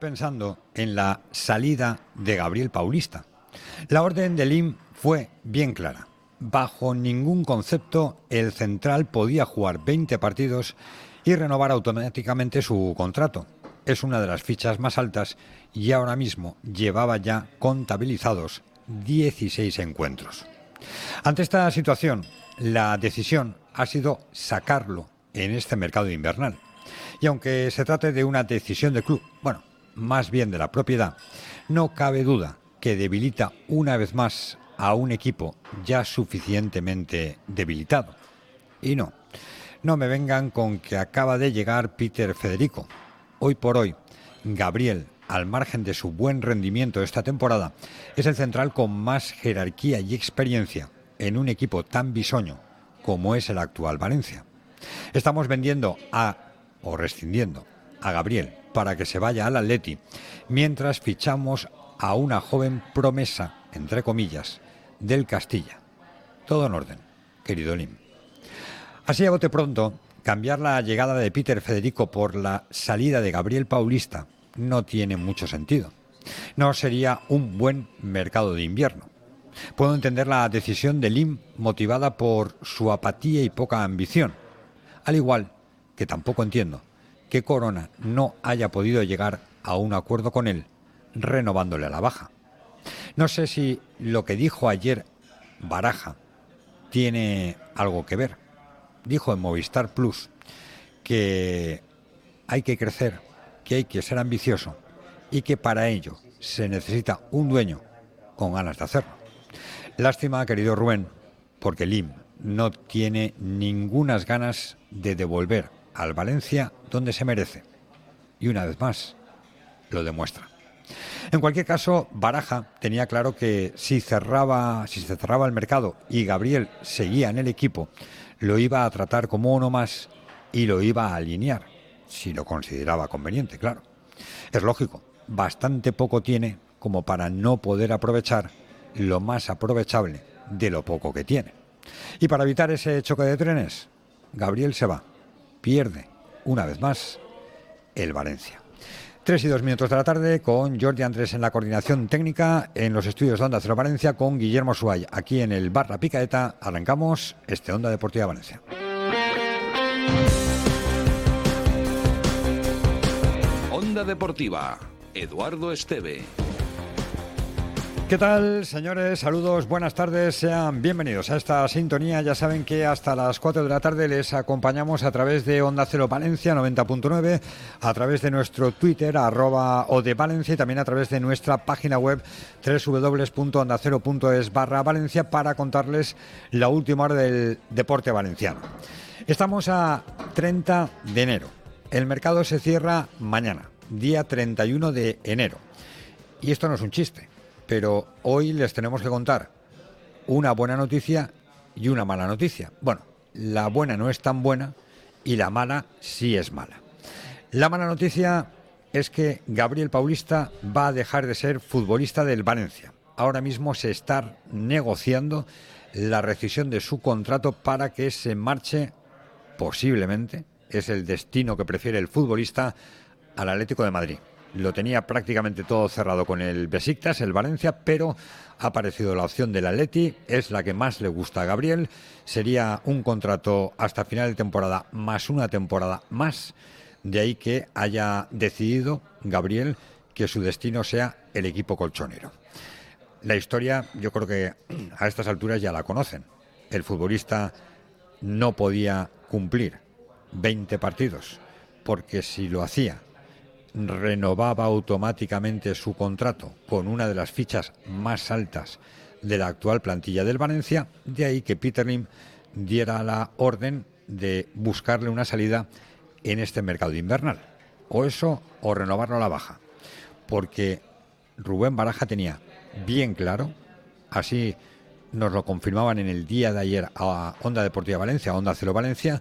pensando en la salida de Gabriel Paulista. La orden de Lim fue bien clara. Bajo ningún concepto el central podía jugar 20 partidos y renovar automáticamente su contrato. Es una de las fichas más altas y ahora mismo llevaba ya contabilizados 16 encuentros. Ante esta situación, la decisión ha sido sacarlo en este mercado invernal. Y aunque se trate de una decisión de club, bueno, más bien de la propiedad, no cabe duda que debilita una vez más a un equipo ya suficientemente debilitado. Y no, no me vengan con que acaba de llegar Peter Federico. Hoy por hoy, Gabriel, al margen de su buen rendimiento esta temporada, es el central con más jerarquía y experiencia en un equipo tan bisoño como es el actual Valencia. Estamos vendiendo a, o rescindiendo, a Gabriel para que se vaya al Atleti, mientras fichamos a una joven promesa, entre comillas, del Castilla. Todo en orden, querido Lim. Así a bote pronto, cambiar la llegada de Peter Federico por la salida de Gabriel Paulista no tiene mucho sentido. No sería un buen mercado de invierno. Puedo entender la decisión de Lim motivada por su apatía y poca ambición, al igual que tampoco entiendo que Corona no haya podido llegar a un acuerdo con él, renovándole a la baja. No sé si lo que dijo ayer Baraja tiene algo que ver. Dijo en Movistar Plus que hay que crecer, que hay que ser ambicioso y que para ello se necesita un dueño con ganas de hacerlo. Lástima, querido Rubén, porque Lim no tiene ningunas ganas de devolver al Valencia donde se merece. Y una vez más, lo demuestra. En cualquier caso, Baraja tenía claro que si cerraba, si se cerraba el mercado y Gabriel seguía en el equipo, lo iba a tratar como uno más y lo iba a alinear, si lo consideraba conveniente, claro. Es lógico, bastante poco tiene como para no poder aprovechar lo más aprovechable de lo poco que tiene. Y para evitar ese choque de trenes, Gabriel se va pierde una vez más el Valencia. Tres y dos minutos de la tarde con Jordi Andrés en la coordinación técnica en los estudios de Onda Cero Valencia con Guillermo Suay. Aquí en el Bar La Picaeta arrancamos este Onda Deportiva Valencia. Onda Deportiva, Eduardo Esteve. ¿Qué tal, señores? Saludos, buenas tardes, sean bienvenidos a esta sintonía. Ya saben que hasta las 4 de la tarde les acompañamos a través de Onda Cero Valencia 90.9, a través de nuestro Twitter, arroba o de Valencia, y también a través de nuestra página web www.ondacero.es barra Valencia para contarles la última hora del deporte valenciano. Estamos a 30 de enero. El mercado se cierra mañana, día 31 de enero. Y esto no es un chiste pero hoy les tenemos que contar una buena noticia y una mala noticia. Bueno, la buena no es tan buena y la mala sí es mala. La mala noticia es que Gabriel Paulista va a dejar de ser futbolista del Valencia. Ahora mismo se está negociando la rescisión de su contrato para que se marche posiblemente, es el destino que prefiere el futbolista, al Atlético de Madrid lo tenía prácticamente todo cerrado con el Besiktas, el Valencia, pero ha aparecido la opción del Atleti, es la que más le gusta a Gabriel, sería un contrato hasta final de temporada más una temporada más, de ahí que haya decidido Gabriel que su destino sea el equipo colchonero. La historia yo creo que a estas alturas ya la conocen. El futbolista no podía cumplir 20 partidos, porque si lo hacía renovaba automáticamente su contrato con una de las fichas más altas de la actual plantilla del Valencia, de ahí que Peter Lim diera la orden de buscarle una salida en este mercado invernal. O eso, o renovarlo a la baja. Porque Rubén Baraja tenía bien claro, así nos lo confirmaban en el día de ayer a Onda Deportiva Valencia, a Onda Cero Valencia,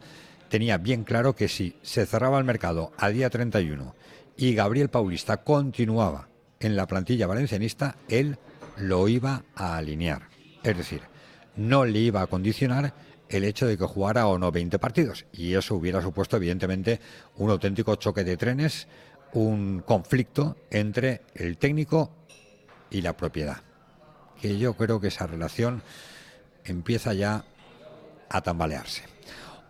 tenía bien claro que si se cerraba el mercado a día 31 y Gabriel Paulista continuaba en la plantilla valencianista, él lo iba a alinear. Es decir, no le iba a condicionar el hecho de que jugara o no 20 partidos. Y eso hubiera supuesto, evidentemente, un auténtico choque de trenes, un conflicto entre el técnico y la propiedad. Que yo creo que esa relación empieza ya a tambalearse.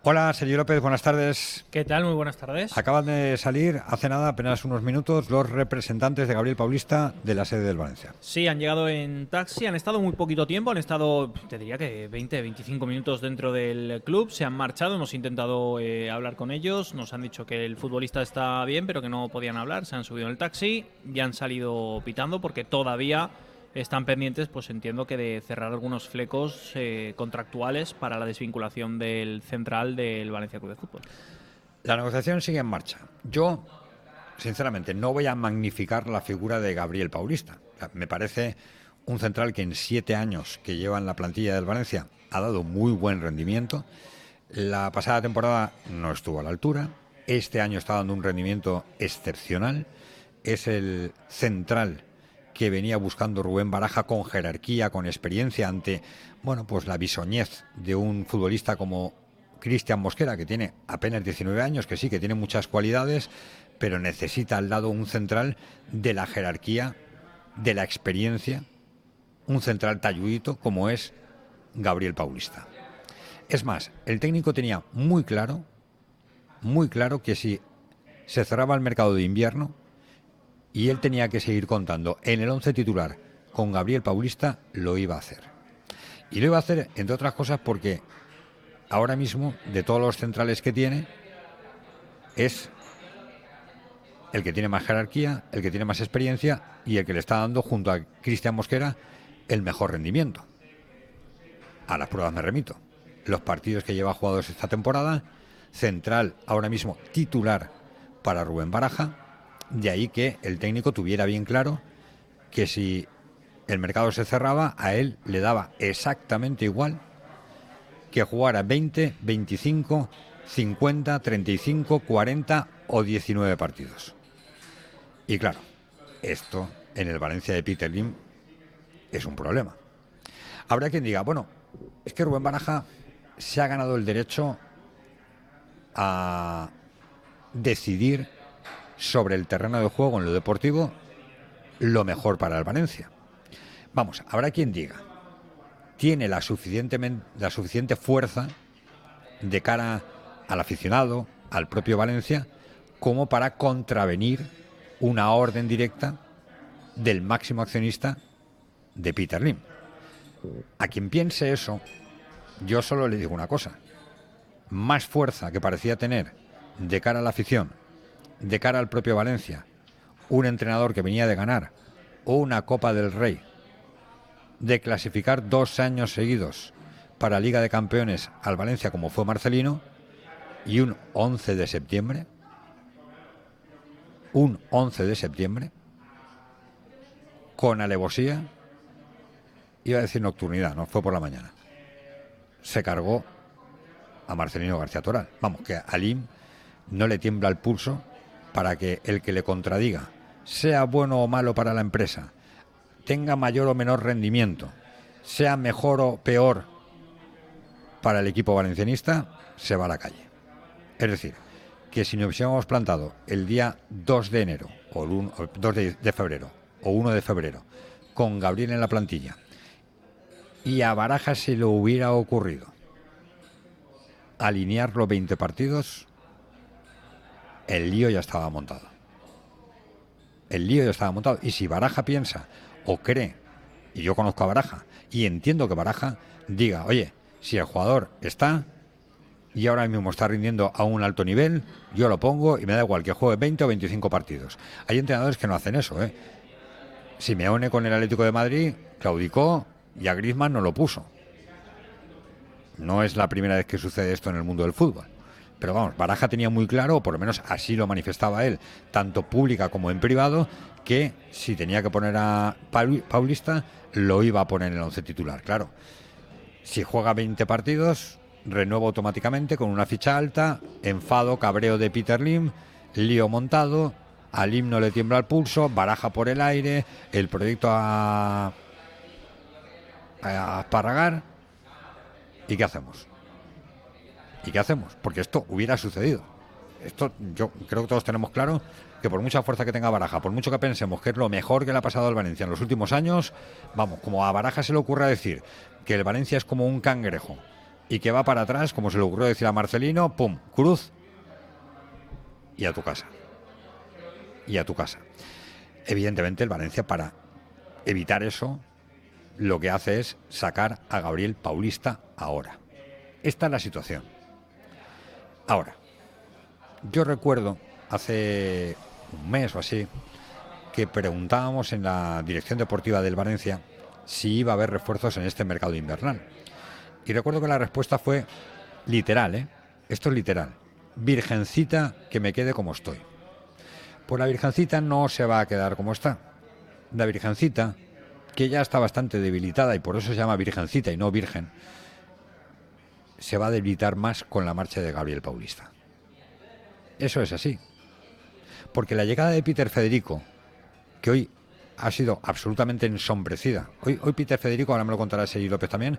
Hola, Sergio López, buenas tardes. ¿Qué tal? Muy buenas tardes. Acaban de salir hace nada, apenas unos minutos, los representantes de Gabriel Paulista de la sede del Valencia. Sí, han llegado en taxi, han estado muy poquito tiempo, han estado, te diría que 20, 25 minutos dentro del club, se han marchado, hemos intentado eh, hablar con ellos, nos han dicho que el futbolista está bien, pero que no podían hablar, se han subido en el taxi y han salido pitando porque todavía están pendientes, pues entiendo que de cerrar algunos flecos eh, contractuales para la desvinculación del central del Valencia Club de Fútbol. La negociación sigue en marcha. Yo, sinceramente, no voy a magnificar la figura de Gabriel Paulista. me parece un central que en siete años que lleva en la plantilla del Valencia ha dado muy buen rendimiento. La pasada temporada no estuvo a la altura. Este año está dando un rendimiento excepcional. Es el central que venía buscando Rubén Baraja con jerarquía, con experiencia ante, bueno, pues la bisoñez de un futbolista como Cristian Mosquera, que tiene apenas 19 años, que sí, que tiene muchas cualidades, pero necesita al lado un central de la jerarquía, de la experiencia, un central talludito como es Gabriel Paulista. Es más, el técnico tenía muy claro, muy claro que si se cerraba el mercado de invierno, y él tenía que seguir contando en el once titular con Gabriel Paulista, lo iba a hacer. Y lo iba a hacer, entre otras cosas, porque ahora mismo, de todos los centrales que tiene, es el que tiene más jerarquía, el que tiene más experiencia y el que le está dando, junto a Cristian Mosquera, el mejor rendimiento. A las pruebas me remito. Los partidos que lleva jugados esta temporada, central ahora mismo titular para Rubén Baraja, de ahí que el técnico tuviera bien claro que si el mercado se cerraba, a él le daba exactamente igual que jugara 20, 25, 50, 35, 40 o 19 partidos. Y claro, esto en el Valencia de Peter Lim es un problema. Habrá quien diga, bueno, es que Rubén Baraja se ha ganado el derecho a decidir sobre el terreno de juego en lo deportivo lo mejor para el Valencia. Vamos, habrá quien diga, tiene la, la suficiente fuerza de cara al aficionado, al propio Valencia, como para contravenir una orden directa del máximo accionista de Peter Lim. A quien piense eso, yo solo le digo una cosa. Más fuerza que parecía tener de cara a la afición de cara al propio Valencia, un entrenador que venía de ganar una Copa del Rey, de clasificar dos años seguidos para Liga de Campeones al Valencia como fue Marcelino, y un 11 de septiembre, un 11 de septiembre, con alevosía, iba a decir nocturnidad, no fue por la mañana, se cargó a Marcelino García Toral. Vamos, que a Alim no le tiembla el pulso para que el que le contradiga, sea bueno o malo para la empresa, tenga mayor o menor rendimiento, sea mejor o peor para el equipo valencianista, se va a la calle. Es decir, que si nos hubiésemos plantado el día 2 de enero, o el 2 de, febrero, o 1 de febrero, con Gabriel en la plantilla, y a Baraja se le hubiera ocurrido alinear los 20 partidos, el lío ya estaba montado. El lío ya estaba montado. Y si Baraja piensa o cree, y yo conozco a Baraja, y entiendo que Baraja diga, oye, si el jugador está y ahora mismo está rindiendo a un alto nivel, yo lo pongo y me da igual que juegue 20 o 25 partidos. Hay entrenadores que no hacen eso, ¿eh? une con el Atlético de Madrid claudicó y a Griezmann no lo puso. No es la primera vez que sucede esto en el mundo del fútbol. Pero vamos, Baraja tenía muy claro, o por lo menos así lo manifestaba él, tanto pública como en privado, que si tenía que poner a Paulista, lo iba a poner en el once titular. Claro, si juega 20 partidos, renueva automáticamente con una ficha alta, enfado, cabreo de Peter Lim, lío montado, a Lim no le tiembla el pulso, baraja por el aire, el proyecto a, a Parragar. ¿Y qué hacemos? ¿Y qué hacemos? Porque esto hubiera sucedido. esto yo creo que todos tenemos claro que por mucha fuerza que tenga Baraja, por mucho que pensemos que es lo mejor que le ha pasado al Valencia en los últimos años, vamos, como a Baraja se le ocurra decir que el Valencia es como un cangrejo y que va para atrás, como se le ocurrió decir a Marcelino, pum, cruz y a tu casa. Y a tu casa. Evidentemente el Valencia para evitar eso lo que hace es sacar a Gabriel Paulista ahora. Esta es la situación. Ahora, yo recuerdo hace un mes o así que preguntábamos en la dirección deportiva del Valencia si iba a haber refuerzos en este mercado invernal. Y recuerdo que la respuesta fue literal, ¿eh? Esto es literal. Virgencita que me quede como estoy. Pues la Virgencita no se va a quedar como está. La Virgencita, que ya está bastante debilitada y por eso se llama Virgencita y no Virgen, se va a debilitar más con la marcha de Gabriel Paulista. Eso es así. Porque la llegada de Peter Federico, que hoy ha sido absolutamente ensombrecida. Hoy, hoy Peter Federico, ahora me lo contará Sergi López también,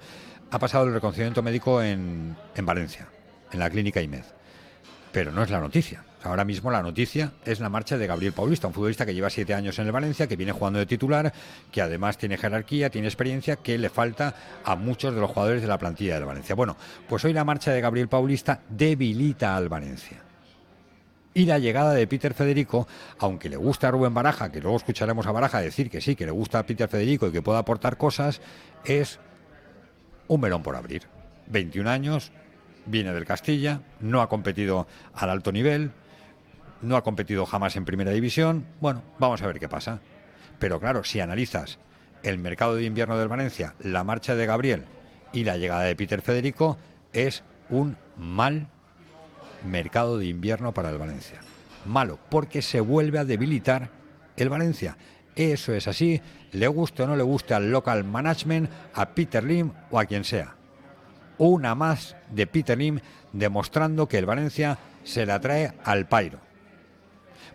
ha pasado el reconocimiento médico en, en Valencia, en la clínica IMED. Pero no es la noticia. Ahora mismo la noticia es la marcha de Gabriel Paulista, un futbolista que lleva siete años en el Valencia, que viene jugando de titular, que además tiene jerarquía, tiene experiencia, que le falta a muchos de los jugadores de la plantilla del Valencia. Bueno, pues hoy la marcha de Gabriel Paulista debilita al Valencia. Y la llegada de Peter Federico, aunque le gusta a Rubén Baraja, que luego escucharemos a Baraja decir que sí, que le gusta a Peter Federico y que puede aportar cosas, es un melón por abrir. 21 años, viene del Castilla, no ha competido al alto nivel, no ha competido jamás en primera división. Bueno, vamos a ver qué pasa. Pero claro, si analizas el mercado de invierno del Valencia, la marcha de Gabriel y la llegada de Peter Federico, es un mal mercado de invierno para el Valencia. Malo, porque se vuelve a debilitar el Valencia. Eso es así, le guste o no le guste al local management, a Peter Lim o a quien sea. Una más de Peter Lim demostrando que el Valencia se la trae al pairo.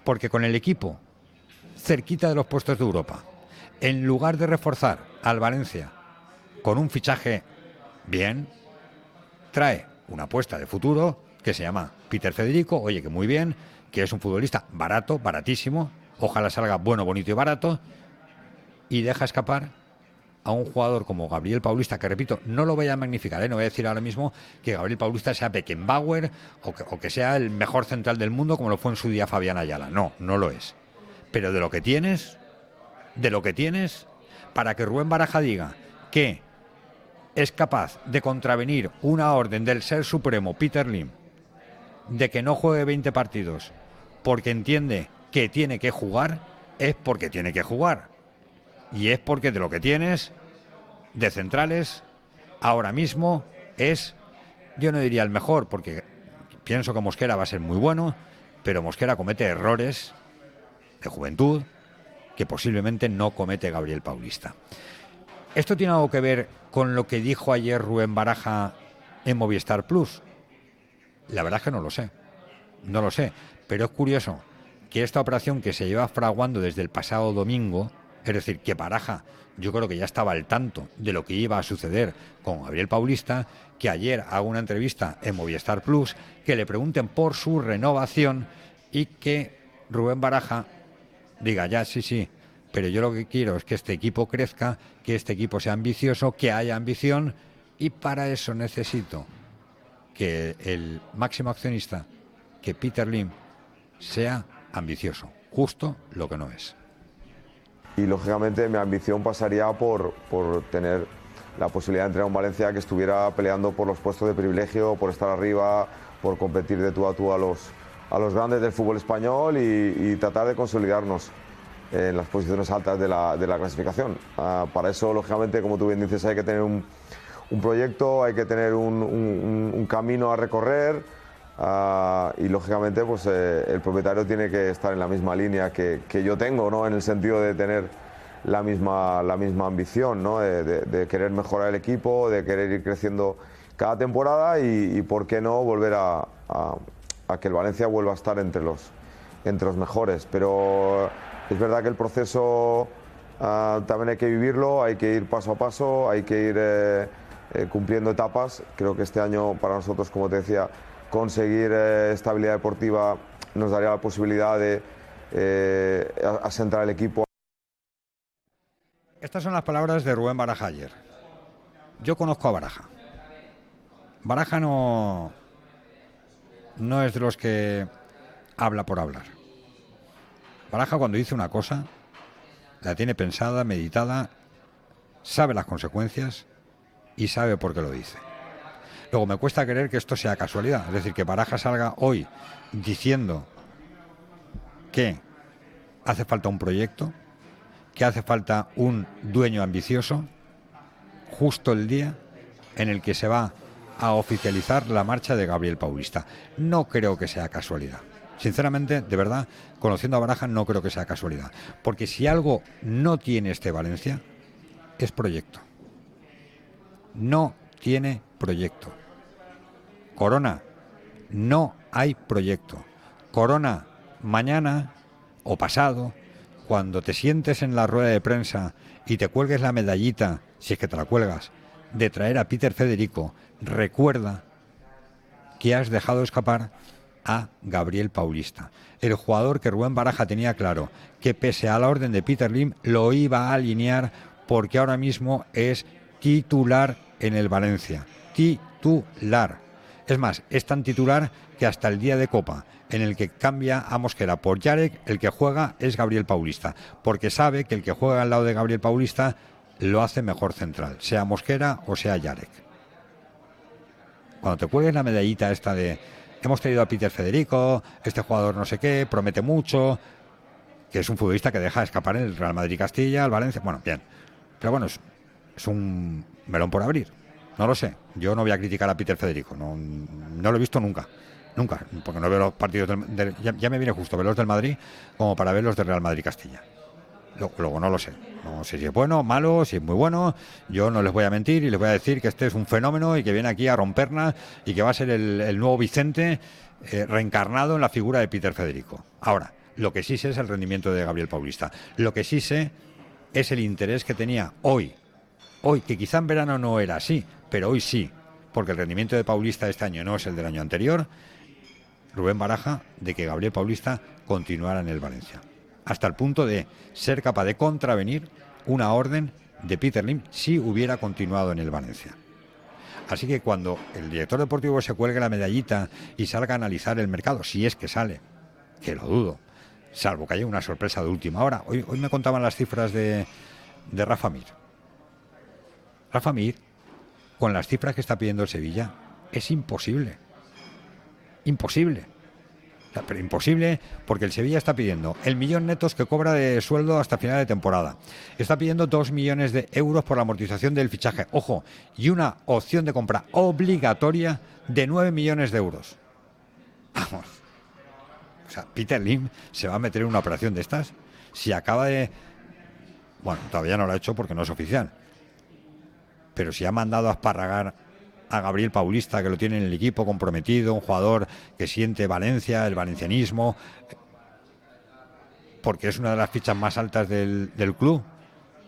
Porque con el equipo cerquita de los puestos de Europa, en lugar de reforzar al Valencia con un fichaje bien, trae una apuesta de futuro que se llama Peter Federico, oye, que muy bien, que es un futbolista barato, baratísimo, ojalá salga bueno, bonito y barato, y deja escapar a un jugador como Gabriel Paulista, que repito, no lo voy a magnificar, ¿eh? no voy a decir ahora mismo que Gabriel Paulista sea Beckenbauer o que, o que sea el mejor central del mundo como lo fue en su día Fabián Ayala. No, no lo es. Pero de lo que tienes, de lo que tienes, para que Rubén Baraja diga que es capaz de contravenir una orden del ser supremo Peter Lim de que no juegue 20 partidos porque entiende que tiene que jugar, es porque tiene que jugar. Y es porque de lo que tienes de centrales ahora mismo es, yo no diría el mejor, porque pienso que Mosquera va a ser muy bueno, pero Mosquera comete errores de juventud que posiblemente no comete Gabriel Paulista. ¿Esto tiene algo que ver con lo que dijo ayer Rubén Baraja en Movistar Plus? La verdad es que no lo sé. No lo sé. Pero es curioso que esta operación que se lleva fraguando desde el pasado domingo, es decir, que Baraja. Yo creo que ya estaba al tanto de lo que iba a suceder con Gabriel Paulista, que ayer haga una entrevista en Movistar Plus, que le pregunten por su renovación y que Rubén Baraja diga, ya, sí, sí, pero yo lo que quiero es que este equipo crezca, que este equipo sea ambicioso, que haya ambición y para eso necesito que el máximo accionista, que Peter Lim, sea ambicioso, justo lo que no es y lógicamente mi ambición pasaría por, por tener la posibilidad de entrenar un Valencia que estuviera peleando por los puestos de privilegio, por estar arriba, por competir de tú a tú a los, a los grandes del fútbol español y, tratar de consolidarnos en las posiciones altas de la, de la clasificación. Ah, para eso, lógicamente, como tú bien dices, hay que tener un, un proyecto, hay que tener un, un camino a recorrer Uh, y lógicamente pues eh, el propietario tiene que estar en la misma línea que, que, yo tengo, ¿no? en el sentido de tener la misma, la misma ambición, ¿no? de, querer mejorar el equipo, de querer ir creciendo cada temporada y, y por qué no volver a, que el Valencia vuelva a estar entre los, entre los mejores. Pero es verdad que el proceso uh, también hay que vivirlo, hay que ir paso a paso, hay que ir eh, eh, cumpliendo etapas. Creo que este año para nosotros, como te decía, conseguir eh, estabilidad deportiva nos daría la posibilidad de eh, asentar el equipo. Estas son las palabras de Rubén Baraja ayer. Yo conozco a Baraja. Baraja no, no es de los que habla por hablar. Baraja cuando dice una cosa, la tiene pensada, meditada, sabe las consecuencias y sabe por qué lo dice. Luego me cuesta creer que esto sea casualidad, es decir, que Baraja salga hoy diciendo que hace falta un proyecto, que hace falta un dueño ambicioso, justo el día en el que se va a oficializar la marcha de Gabriel Paulista. No creo que sea casualidad. Sinceramente, de verdad, conociendo a Baraja, no creo que sea casualidad. Porque si algo no tiene este Valencia, es proyecto. No tiene proyecto. Corona, no hay proyecto. Corona, mañana o pasado, cuando te sientes en la rueda de prensa y te cuelgues la medallita, si es que te la cuelgas, de traer a Peter Federico, recuerda que has dejado escapar a Gabriel Paulista, el jugador que Rubén Baraja tenía claro que pese a la orden de Peter Lim lo iba a alinear porque ahora mismo es titular en el Valencia. Titular. Es más, es tan titular que hasta el día de Copa, en el que cambia a Mosquera por Yarek, el que juega es Gabriel Paulista, porque sabe que el que juega al lado de Gabriel Paulista lo hace mejor central, sea Mosquera o sea Yarek. Cuando te cuelgues la medallita esta de hemos tenido a Peter Federico, este jugador no sé qué, promete mucho, que es un futbolista que deja escapar en el Real Madrid Castilla, el Valencia, bueno, bien. Pero bueno, es, un melón por abrir. No lo sé. Yo no voy a criticar a Peter Federico. No, no lo he visto nunca. Nunca. Porque no veo los partidos del, ya, me viene justo ver los del Madrid como para ver los del Real Madrid Castilla. Luego, no lo sé. No sé si es bueno, malo, si es muy bueno. Yo no les voy a mentir y les voy a decir que este es un fenómeno y que viene aquí a romperla y que va a ser el, nuevo Vicente eh, reencarnado en la figura de Peter Federico. Ahora, lo que sí sé es el rendimiento de Gabriel Paulista. Lo que sí sé es el interés que tenía hoy. Hoy, que quizá en verano no era así, pero hoy sí. Porque el rendimiento de Paulista este año no es el del año anterior. Rubén Baraja de que Gabriel Paulista continuara en el Valencia hasta el punto de ser capaz de contravenir una orden de Peter Lim si hubiera continuado en el Valencia. Así que cuando el director deportivo se cuelgue la medallita y salga a analizar el mercado, si es que sale, que lo dudo, salvo que haya una sorpresa de última hora. Hoy, me contaban las cifras de Rafa Mir. Rafa Mir, con las cifras que está pidiendo el Sevilla, es imposible. Imposible pero imposible porque el Sevilla está pidiendo el millón netos que cobra de sueldo hasta final de temporada. Está pidiendo dos millones de euros por la amortización del fichaje. Ojo, y una opción de compra obligatoria de nueve millones de euros. Vamos. O sea, Peter Lim se va a meter en una operación de estas si acaba de... Bueno, todavía no lo ha hecho porque no es oficial. Pero si ha mandado a esparragar a Gabriel Paulista, que lo tiene en el equipo comprometido, un jugador que siente Valencia, el valencianismo, porque es una de las fichas más altas del, club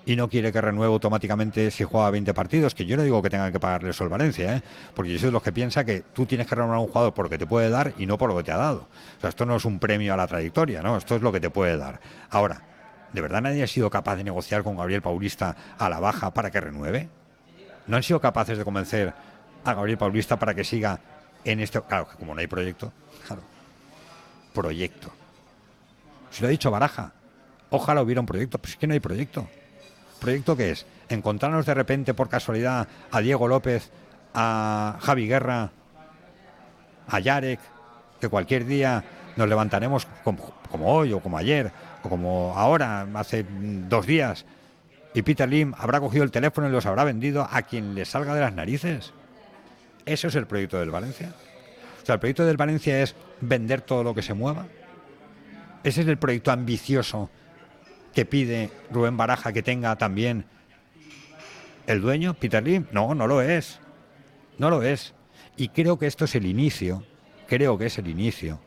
y no quiere que renueve automáticamente si juega 20 partidos, que yo no digo que tengan que pagarle eso al Valencia, ¿eh? porque yo soy de los que piensa que tú tienes que renovar a un jugador porque te puede dar y no por lo que te ha dado. O sea, esto no es un premio a la trayectoria, ¿no? Esto es lo que te puede dar. Ahora, ¿de verdad nadie ha sido capaz de negociar con Gabriel Paulista a la baja para que renueve? ¿No han sido capaces de convencer a Gabriel Paulista para que siga en este. Claro, que como no hay proyecto, claro. Proyecto. Si lo ha dicho Baraja, ojalá hubiera un proyecto, pero es que no hay proyecto. ¿Proyecto qué es? Encontrarnos de repente por casualidad a Diego López, a Javi Guerra, a Yarek, que cualquier día nos levantaremos como, como, hoy o como ayer o como ahora, hace dos días, y Peter Lim habrá cogido el teléfono y los habrá vendido a quien le salga de las narices. ¿Eso es el proyecto del Valencia? O sea, el proyecto del Valencia es vender todo lo que se mueva. Ese es el proyecto ambicioso que pide Rubén Baraja que tenga también el dueño, Peter Lim. No, no lo es. No lo es. Y creo que esto es el inicio, creo que es el inicio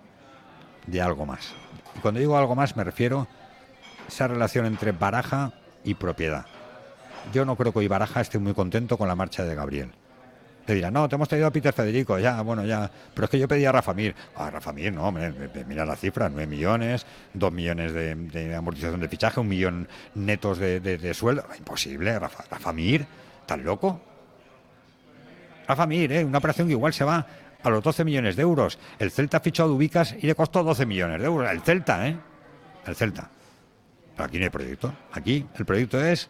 de algo más. Y cuando digo algo más me refiero a esa relación entre Baraja y propiedad. Yo no creo que hoy Baraja esté muy contento con la marcha de Gabriel Te dirán, no, te hemos traído a Peter Federico, ya, bueno, ya. Pero es que yo pedí a Rafa Mir. A Rafa Mir, no, hombre, mira la cifra, 9 millones, 2 millones de, amortización de fichaje, un millón netos de, sueldo. Imposible, Rafa, Rafa Mir, ¿estás loco? Rafa Mir, ¿eh? una operación que igual se va a los 12 millones de euros. El Celta fichado a Ubicas y le costó 12 millones de euros. El Celta, ¿eh? El Celta. Aquí no hay proyecto. Aquí el proyecto es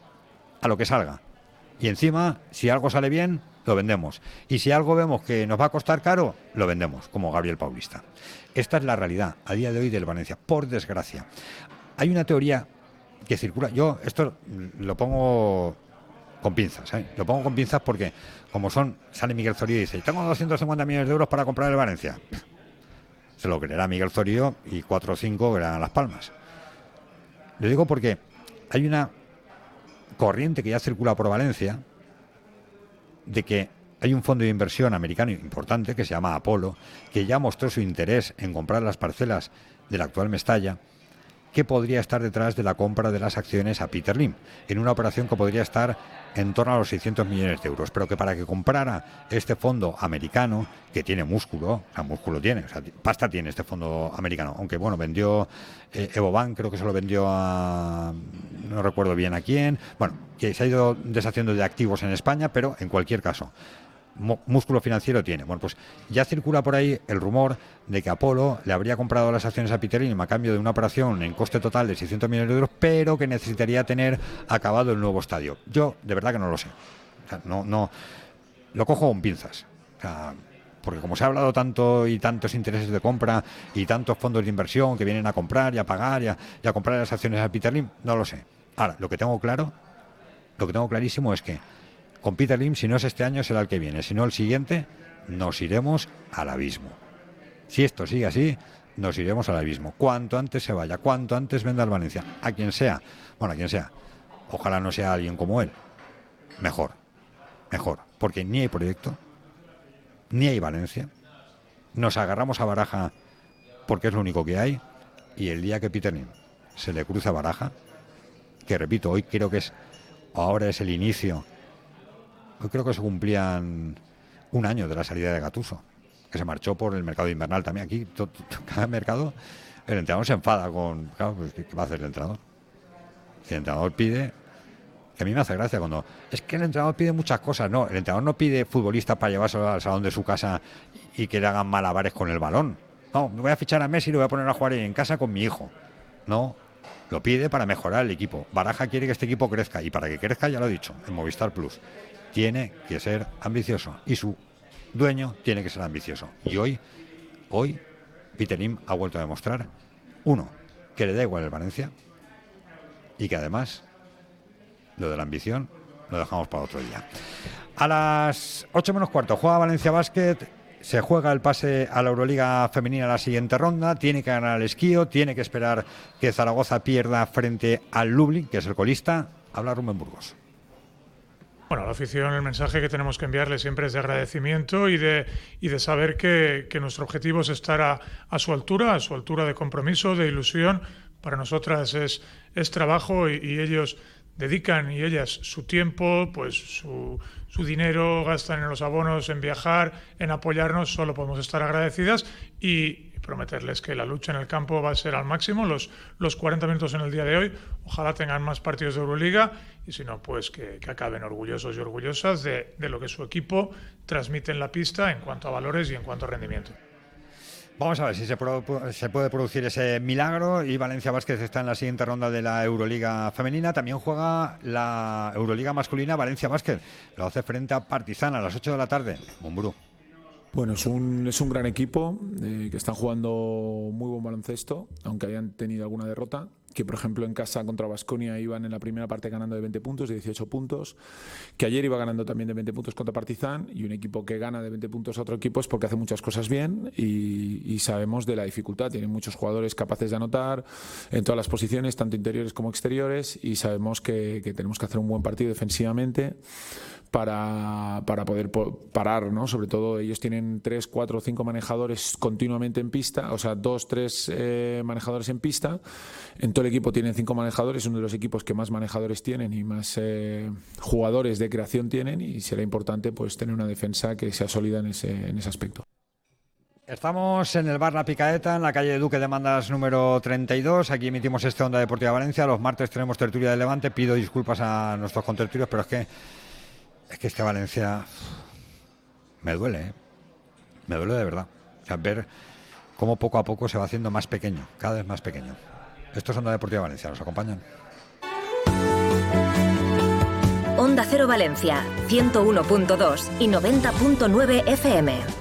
a lo que salga. Y encima, si algo sale bien, lo vendemos. Y si algo vemos que nos va a costar caro, lo vendemos, como Gabriel Paulista. Esta es la realidad a día de hoy del Valencia, por desgracia. Hay una teoría que circula, yo esto lo pongo con pinzas, ¿eh? lo pongo con pinzas porque como son, sale Miguel Zorío y dice, tengo 250 millones de euros para comprar el Valencia. Se lo creerá Miguel Zorío y 4 o 5 creerán Las Palmas. Lo digo porque hay una corriente que ya circula por Valencia, de que hay un fondo de inversión americano importante que se llama Apolo, que ya mostró su interés en comprar las parcelas de la actual Mestalla que podría estar detrás de la compra de las acciones a Peter Lim, en una operación que podría estar en torno a los 600 millones de euros, pero que para que comprara este fondo americano, que tiene músculo, o sea, músculo tiene, o sea, pasta tiene este fondo americano, aunque bueno, vendió eh, Evo Bank, creo que se lo vendió a, no recuerdo bien a quién, bueno, que se ha ido deshaciendo de activos en España, pero en cualquier caso, músculo financiero tiene. Bueno, pues ya circula por ahí el rumor de que Apolo le habría comprado las acciones a Peter Lim a cambio de una operación en coste total de 600 millones de euros, pero que necesitaría tener acabado el nuevo estadio. Yo, de verdad que no lo sé. no, no, lo cojo con pinzas. porque como se ha hablado tanto y tantos intereses de compra y tantos fondos de inversión que vienen a comprar y a pagar y a, comprar las acciones a Peter Lim, no lo sé. Ahora, lo que tengo claro, lo que tengo clarísimo es que con Peter Lim, si no es este año, será el que viene. Si no, el siguiente, nos iremos al abismo. Si esto sigue así, nos iremos al abismo. Cuanto antes se vaya, cuanto antes venda al Valencia, a quien sea, bueno, a quien sea, ojalá no sea alguien como él, mejor, mejor, porque ni hay proyecto, ni hay Valencia, nos agarramos a Baraja porque es lo único que hay, y el día que Peter Lim se le cruza Baraja, que repito, hoy creo que es, ahora es el inicio Hoy creo que se cumplían un año de la salida de Gatuso, que se marchó por el mercado invernal también. Aquí, cada mercado, el entrenador se enfada con. Pues, ¿qué va a hacer el entrenador? Si el entrenador pide. A mí me hace gracia cuando. Es que el entrenador pide muchas cosas. No, el entrenador no pide futbolistas para llevarse al salón de su casa y que le hagan malabares con el balón. No, me voy a fichar a Messi y lo voy a poner a jugar en casa con mi hijo. No, lo pide para mejorar el equipo. Baraja quiere que este equipo crezca y para que crezca, ya lo he dicho, en Movistar Plus tiene que ser ambicioso y su dueño tiene que ser ambicioso. Y hoy, hoy, Peter ha vuelto a demostrar, uno, que le da igual el Valencia y que además lo de la ambición lo dejamos para otro día. A las 8 menos cuarto juega Valencia Basket. Se juega el pase a la Euroliga femenina la siguiente ronda. Tiene que ganar el esquío. Tiene que esperar que Zaragoza pierda frente al Lublin, que es el colista. Habla Rubén Burgos. Bueno, la afición, el mensaje que tenemos que enviarle siempre es de agradecimiento y de, y de saber que, nuestro objetivo es estar a, su altura, a su altura de compromiso, de ilusión. Para nosotras es, es trabajo y, ellos dedican y ellas su tiempo, pues su, su, dinero, gastan en los abonos, en viajar, en apoyarnos, solo podemos estar agradecidas y, prometerles que la lucha en el campo va a ser al máximo, los, los 40 minutos en el día de hoy. Ojalá tengan más partidos de Euroliga y si no, pues que, acaben orgullosos y orgullosas de, lo que su equipo transmite en la pista en cuanto a valores y en cuanto a rendimiento. Vamos a ver si se, se, puede producir ese milagro y Valencia Vázquez está en la siguiente ronda de la Euroliga femenina. También juega la Euroliga masculina Valencia Vázquez. Lo hace frente a Partizan a las 8 de la tarde. Mumbrú. Bueno, es un, es un gran equipo eh, que están jugando muy buen baloncesto, aunque hayan tenido alguna derrota. Que por ejemplo en casa contra Basconia iban en la primera parte ganando de 20 puntos, de 18 puntos. Que ayer iba ganando también de 20 puntos contra Partizan. Y un equipo que gana de 20 puntos a otro equipo es porque hace muchas cosas bien y, sabemos de la dificultad. Tienen muchos jugadores capaces de anotar en todas las posiciones, tanto interiores como exteriores. Y sabemos que, que tenemos que hacer un buen partido defensivamente para, para poder parar, ¿no? Sobre todo ellos tienen tres, cuatro o cinco manejadores continuamente en pista, o sea, dos, tres eh, manejadores en pista. Entonces el equipo tiene cinco manejadores, uno de los equipos que más manejadores tienen y más eh, jugadores de creación tienen y será importante pues tener una defensa que sea sólida en ese, en ese aspecto. Estamos en el bar La Picaeta, en la calle Duque de Mandas número 32. Aquí emitimos este Onda Deportiva Valencia. Los martes tenemos tertulia de Levante. Pido disculpas a nuestros contertulios, pero es que es que este Valencia me duele, ¿eh? me duele de verdad. Ver cómo poco a poco se va haciendo más pequeño, cada vez más pequeño. Esto es Onda Deportiva Valencia, ¿nos acompañan? Onda Cero Valencia, 101.2 y 90.9 FM.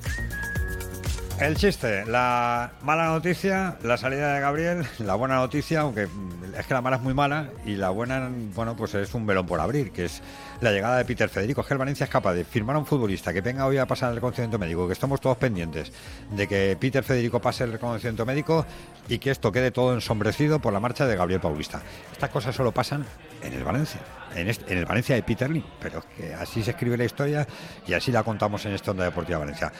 El chiste, la mala noticia, la salida de Gabriel, la buena noticia, aunque es que la mala es muy mala y la buena, bueno, pues es un velón por abrir, que es la llegada de Peter Federico. Es que el Valencia es capaz de firmar a un futbolista que venga hoy a pasar el reconocimiento médico, que estamos todos pendientes de que Peter Federico pase el reconocimiento médico y que esto quede todo ensombrecido por la marcha de Gabriel Paulista. Estas cosas solo pasan en el Valencia, en, el Valencia de Peter Lee, pero que así se escribe la historia y así la contamos en esta Onda Deportiva Valencia.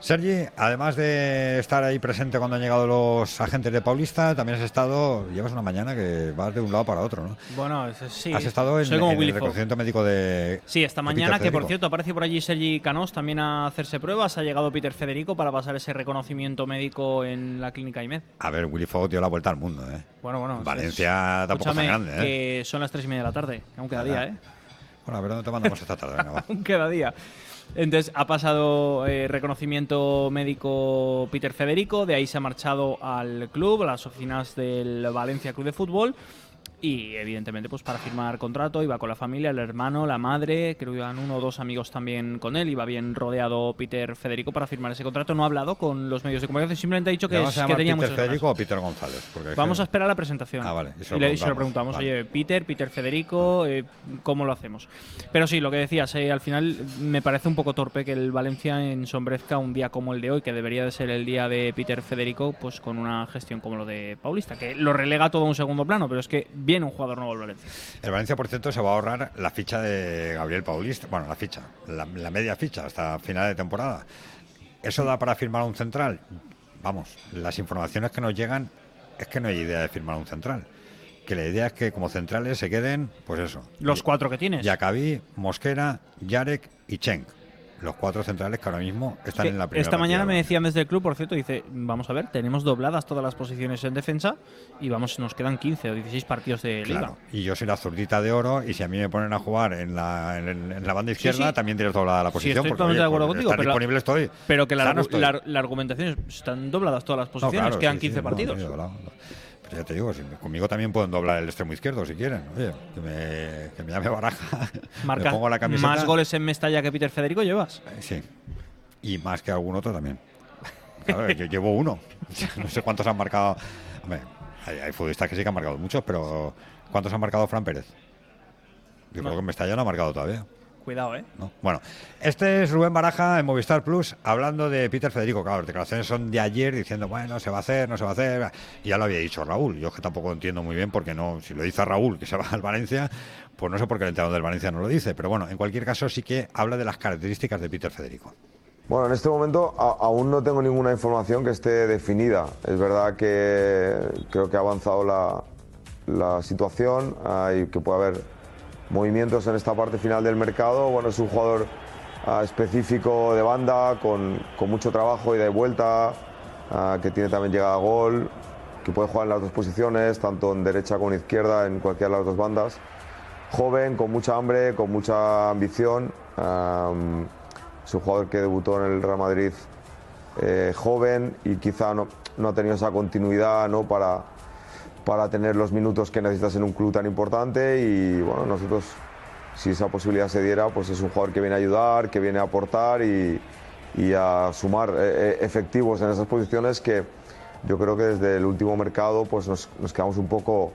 Sergi, además de estar ahí presente cuando han llegado los agentes de Paulista, también has estado, llevas una mañana que vas de un lado para otro, ¿no? Bueno, sí. Has estado en, en el reconocimiento médico de. Sí, esta mañana, que por cierto aparece por allí Sergi Canós también a hacerse pruebas. Ha llegado Peter Federico para pasar ese reconocimiento médico en la clínica IMED. A ver, Willy Fogg dio la vuelta al mundo, ¿eh? Bueno, bueno. Valencia tampoco es tan grande, ¿eh? Que son las tres y media de la tarde, aún queda día, ¿eh? Bueno, a ver dónde te mandamos esta tarde, venga, va. aún queda día. Entonces ha pasado eh, reconocimiento médico Peter Federico, de ahí se ha marchado al club, a las oficinas del Valencia Club de Fútbol y evidentemente pues para firmar contrato iba con la familia, el hermano, la madre, creo que iban uno o dos amigos también con él, iba bien rodeado Peter Federico para firmar ese contrato, no ha hablado con los medios de comunicación, simplemente ha dicho que, ¿Le vamos a es, que tenía Peter muchas Federico ganas. o Peter González? Porque Vamos que- a esperar la presentación. Ah, vale, y se lo y le, y se lo preguntamos, preguntamos, vale. oye, Peter, Peter Federico, eh, ¿cómo lo hacemos? Pero sí, lo que decías, eh, al final me parece un poco torpe que el Valencia ensombrezca un día como el de hoy, que debería de ser el día de Peter Federico, pues con una gestión como lo de Paulista, que lo relega todo a un segundo plano, pero es que viene un jugador nuevo al Valencia. El Valencia, por cierto, se va a ahorrar la ficha de Gabriel Paulista. Bueno, la ficha, la, la media ficha hasta final de temporada. ¿Eso da para firmar un central? Vamos, las informaciones que nos llegan es que no hay idea de firmar un central. Que la idea es que como centrales se queden, pues eso. Los cuatro que tienes. Yacabí, Mosquera, Yarek y Cheng. Los cuatro centrales que ahora mismo están Que en la primera. Esta mañana me decían desde el club, por cierto, dice, vamos a ver, tenemos dobladas todas las posiciones en defensa y vamos, nos quedan 15 o 16 partidos de liga. Claro, y yo soy la zurdita de oro y si a mí me ponen a jugar en la, en, en la banda Sí, izquierda sí. también tienes doblada la Sí, posición. estoy porque, totalmente oye, de acuerdo pues, contigo, pero la- disponible estoy. Pero que la, estoy. la- la argumentación es, están dobladas todas las No, posiciones, claro, quedan sí, 15 sí, no, partidos. Ya te digo, si me- conmigo también pueden doblar el extremo izquierdo si quieren. Oye, que me, que me llame baraja. Marca me pongo la camiseta. más goles en Mestalla que Peter Federico llevas. Eh, Sí. Y más que algún otro también. Claro, yo llevo uno. No sé cuántos han marcado. Hombre, hay, hay futbolistas que sí que han marcado muchos, pero ¿cuántos han marcado Fran Pérez? Yo No. creo que Mestalla no ha marcado todavía. Cuidado, ¿eh? ¿no? Bueno, este es Rubén Baraja en Movistar Plus hablando de Peter Federico. Claro, las declaraciones son de ayer diciendo, bueno, se va a hacer, no se va a hacer. Y ya lo había dicho Raúl. Yo es que tampoco entiendo muy bien porque no, si lo dice Raúl que se va al Valencia, pues no sé por qué el entrenador del Valencia no lo dice. Pero bueno, en cualquier caso sí que habla de las características de Peter Federico. Bueno, en este momento a- aún no tengo ninguna información que esté definida. Es verdad que creo que ha avanzado la, la situación y que puede haber movimientos en esta parte final del mercado. Bueno, es un jugador ah, específico de banda, con, con mucho trabajo y de vuelta, ah, que tiene también llegada a gol, que puede jugar en las dos posiciones, tanto en derecha como en izquierda, en cualquiera de las dos bandas. joven, con mucha hambre, con mucha ambición. Am, es un jugador que debutó en el Real Madrid eh, joven y quizá no, no ha tenido esa continuidad ¿no? para, para tener los minutos que necesitas en un club tan importante y bueno, nosotros si esa posibilidad se diera, pues es un jugador que viene a ayudar, que viene a aportar y, y a sumar eh, eh, efectivos en esas posiciones que yo creo que desde el último mercado pues nos, nos quedamos un poco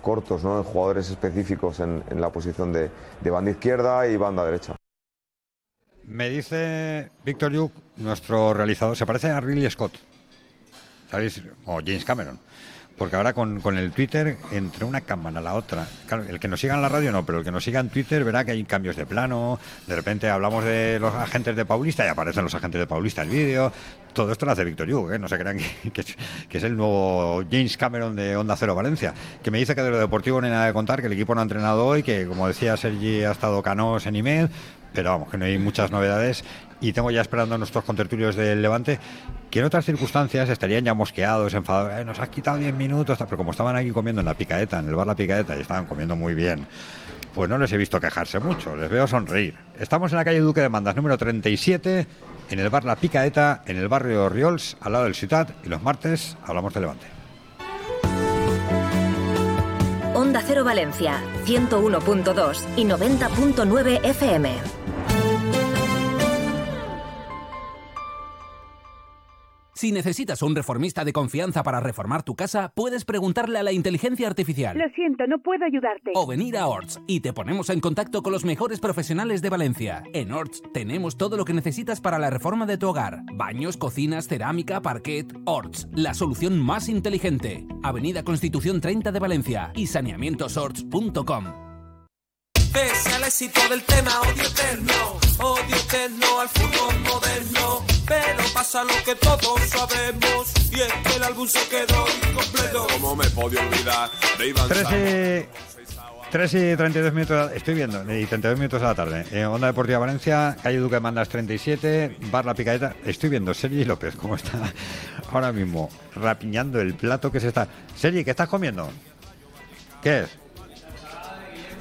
cortos ¿no? en jugadores específicos en, en la posición de, de banda izquierda y banda derecha. Me dice Víctor Yuk, nuestro realizador, se parece a Ridley Scott, ¿sabéis? O James Cameron. Porque ahora con, con el Twitter, entre una cámara a la otra, claro, el que nos siga en la radio no, pero el que nos siga en Twitter verá que hay cambios de plano, de repente hablamos de los agentes de Paulista y aparecen los agentes de Paulista el vídeo. Todo esto lo hace Víctor Yuk, ¿eh? no se crean que, es, el nuevo James Cameron de Onda Cero Valencia, que me dice que de lo deportivo no hay nada de contar, que el equipo no ha entrenado hoy, que como decía Sergi ha estado canos en IMED, pero vamos, que no hay muchas novedades y tengo ya esperando a nuestros contertulios del Levante que en otras circunstancias estarían ya mosqueados, enfadados, "Eh, nos has quitado 10 minutos, pero como estaban aquí comiendo en la picaeta, en el bar La Picaeta, y estaban comiendo muy bien, pues no les he visto quejarse mucho, les veo sonreír. Estamos en la calle Duque de Mandas, número 37, en el bar La Picaeta, en el barrio Riols, al lado del Ciutat, y los martes hablamos de Levante. Onda Cero Valencia, 101.2 y 90.9 FM. Si necesitas un reformista de confianza para reformar tu casa, puedes preguntarle a la inteligencia artificial. Lo siento, no puedo ayudarte. O venir a Orts y te ponemos en contacto con los mejores profesionales de Valencia. En Orts tenemos todo lo que necesitas para la reforma de tu hogar. Baños, cocinas, cerámica, parquet. Orts, la solución más inteligente. Avenida Constitución 30 de Valencia y saneamientosorts.com. Pese al éxito del tema odio eterno, odio eterno al fútbol moderno. Pero pasa lo que todos sabemos, y es que el álbum se quedó incompleto. ¿Cómo me podía olvidar de Iván 3 y, 3 y 32 minutos, estoy viendo, y 32 minutos de la tarde. En Onda Deportiva Valencia, calle Duque de Mandas 37, Bar La Picaeta. Estoy viendo Sergi López, cómo está ahora mismo rapiñando el plato que se está. Sergi, ¿qué estás comiendo? ¿Qué es?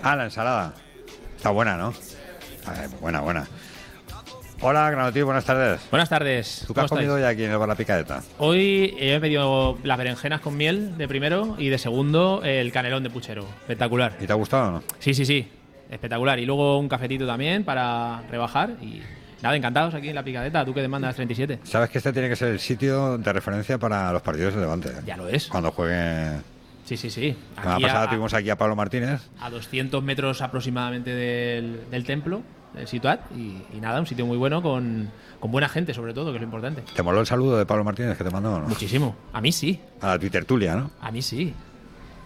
Ah, la ensalada. Está buena, ¿no? Ah, buena, buena. Hola, Granotín, buenas tardes. Buenas tardes. ¿Tú qué has ¿Cómo comido hoy aquí en el Bar La Picaeta? Hoy he pedido las berenjenas con miel de primero y de segundo el canelón de puchero. Espectacular. ¿Y te ha gustado o no? Sí, sí, sí. Espectacular. Y luego un cafetito también para rebajar y nada, encantados aquí en la picadeta. Tú que demandas 37. Sabes que este tiene que ser el sitio de referencia para los partidos de Levante. ¿eh? Ya lo es. Cuando juegue. Sí, sí, sí. La semana pasada a, tuvimos aquí a Pablo Martínez. a 200 metros aproximadamente del, del templo, Situat. Y, y nada, un sitio muy bueno con, con buena gente, sobre todo, que es lo importante. ¿Te moló el saludo de Pablo Martínez que te mandó? ¿no? Muchísimo. A mí sí. A la Twitter Tulia, ¿no? A mí sí.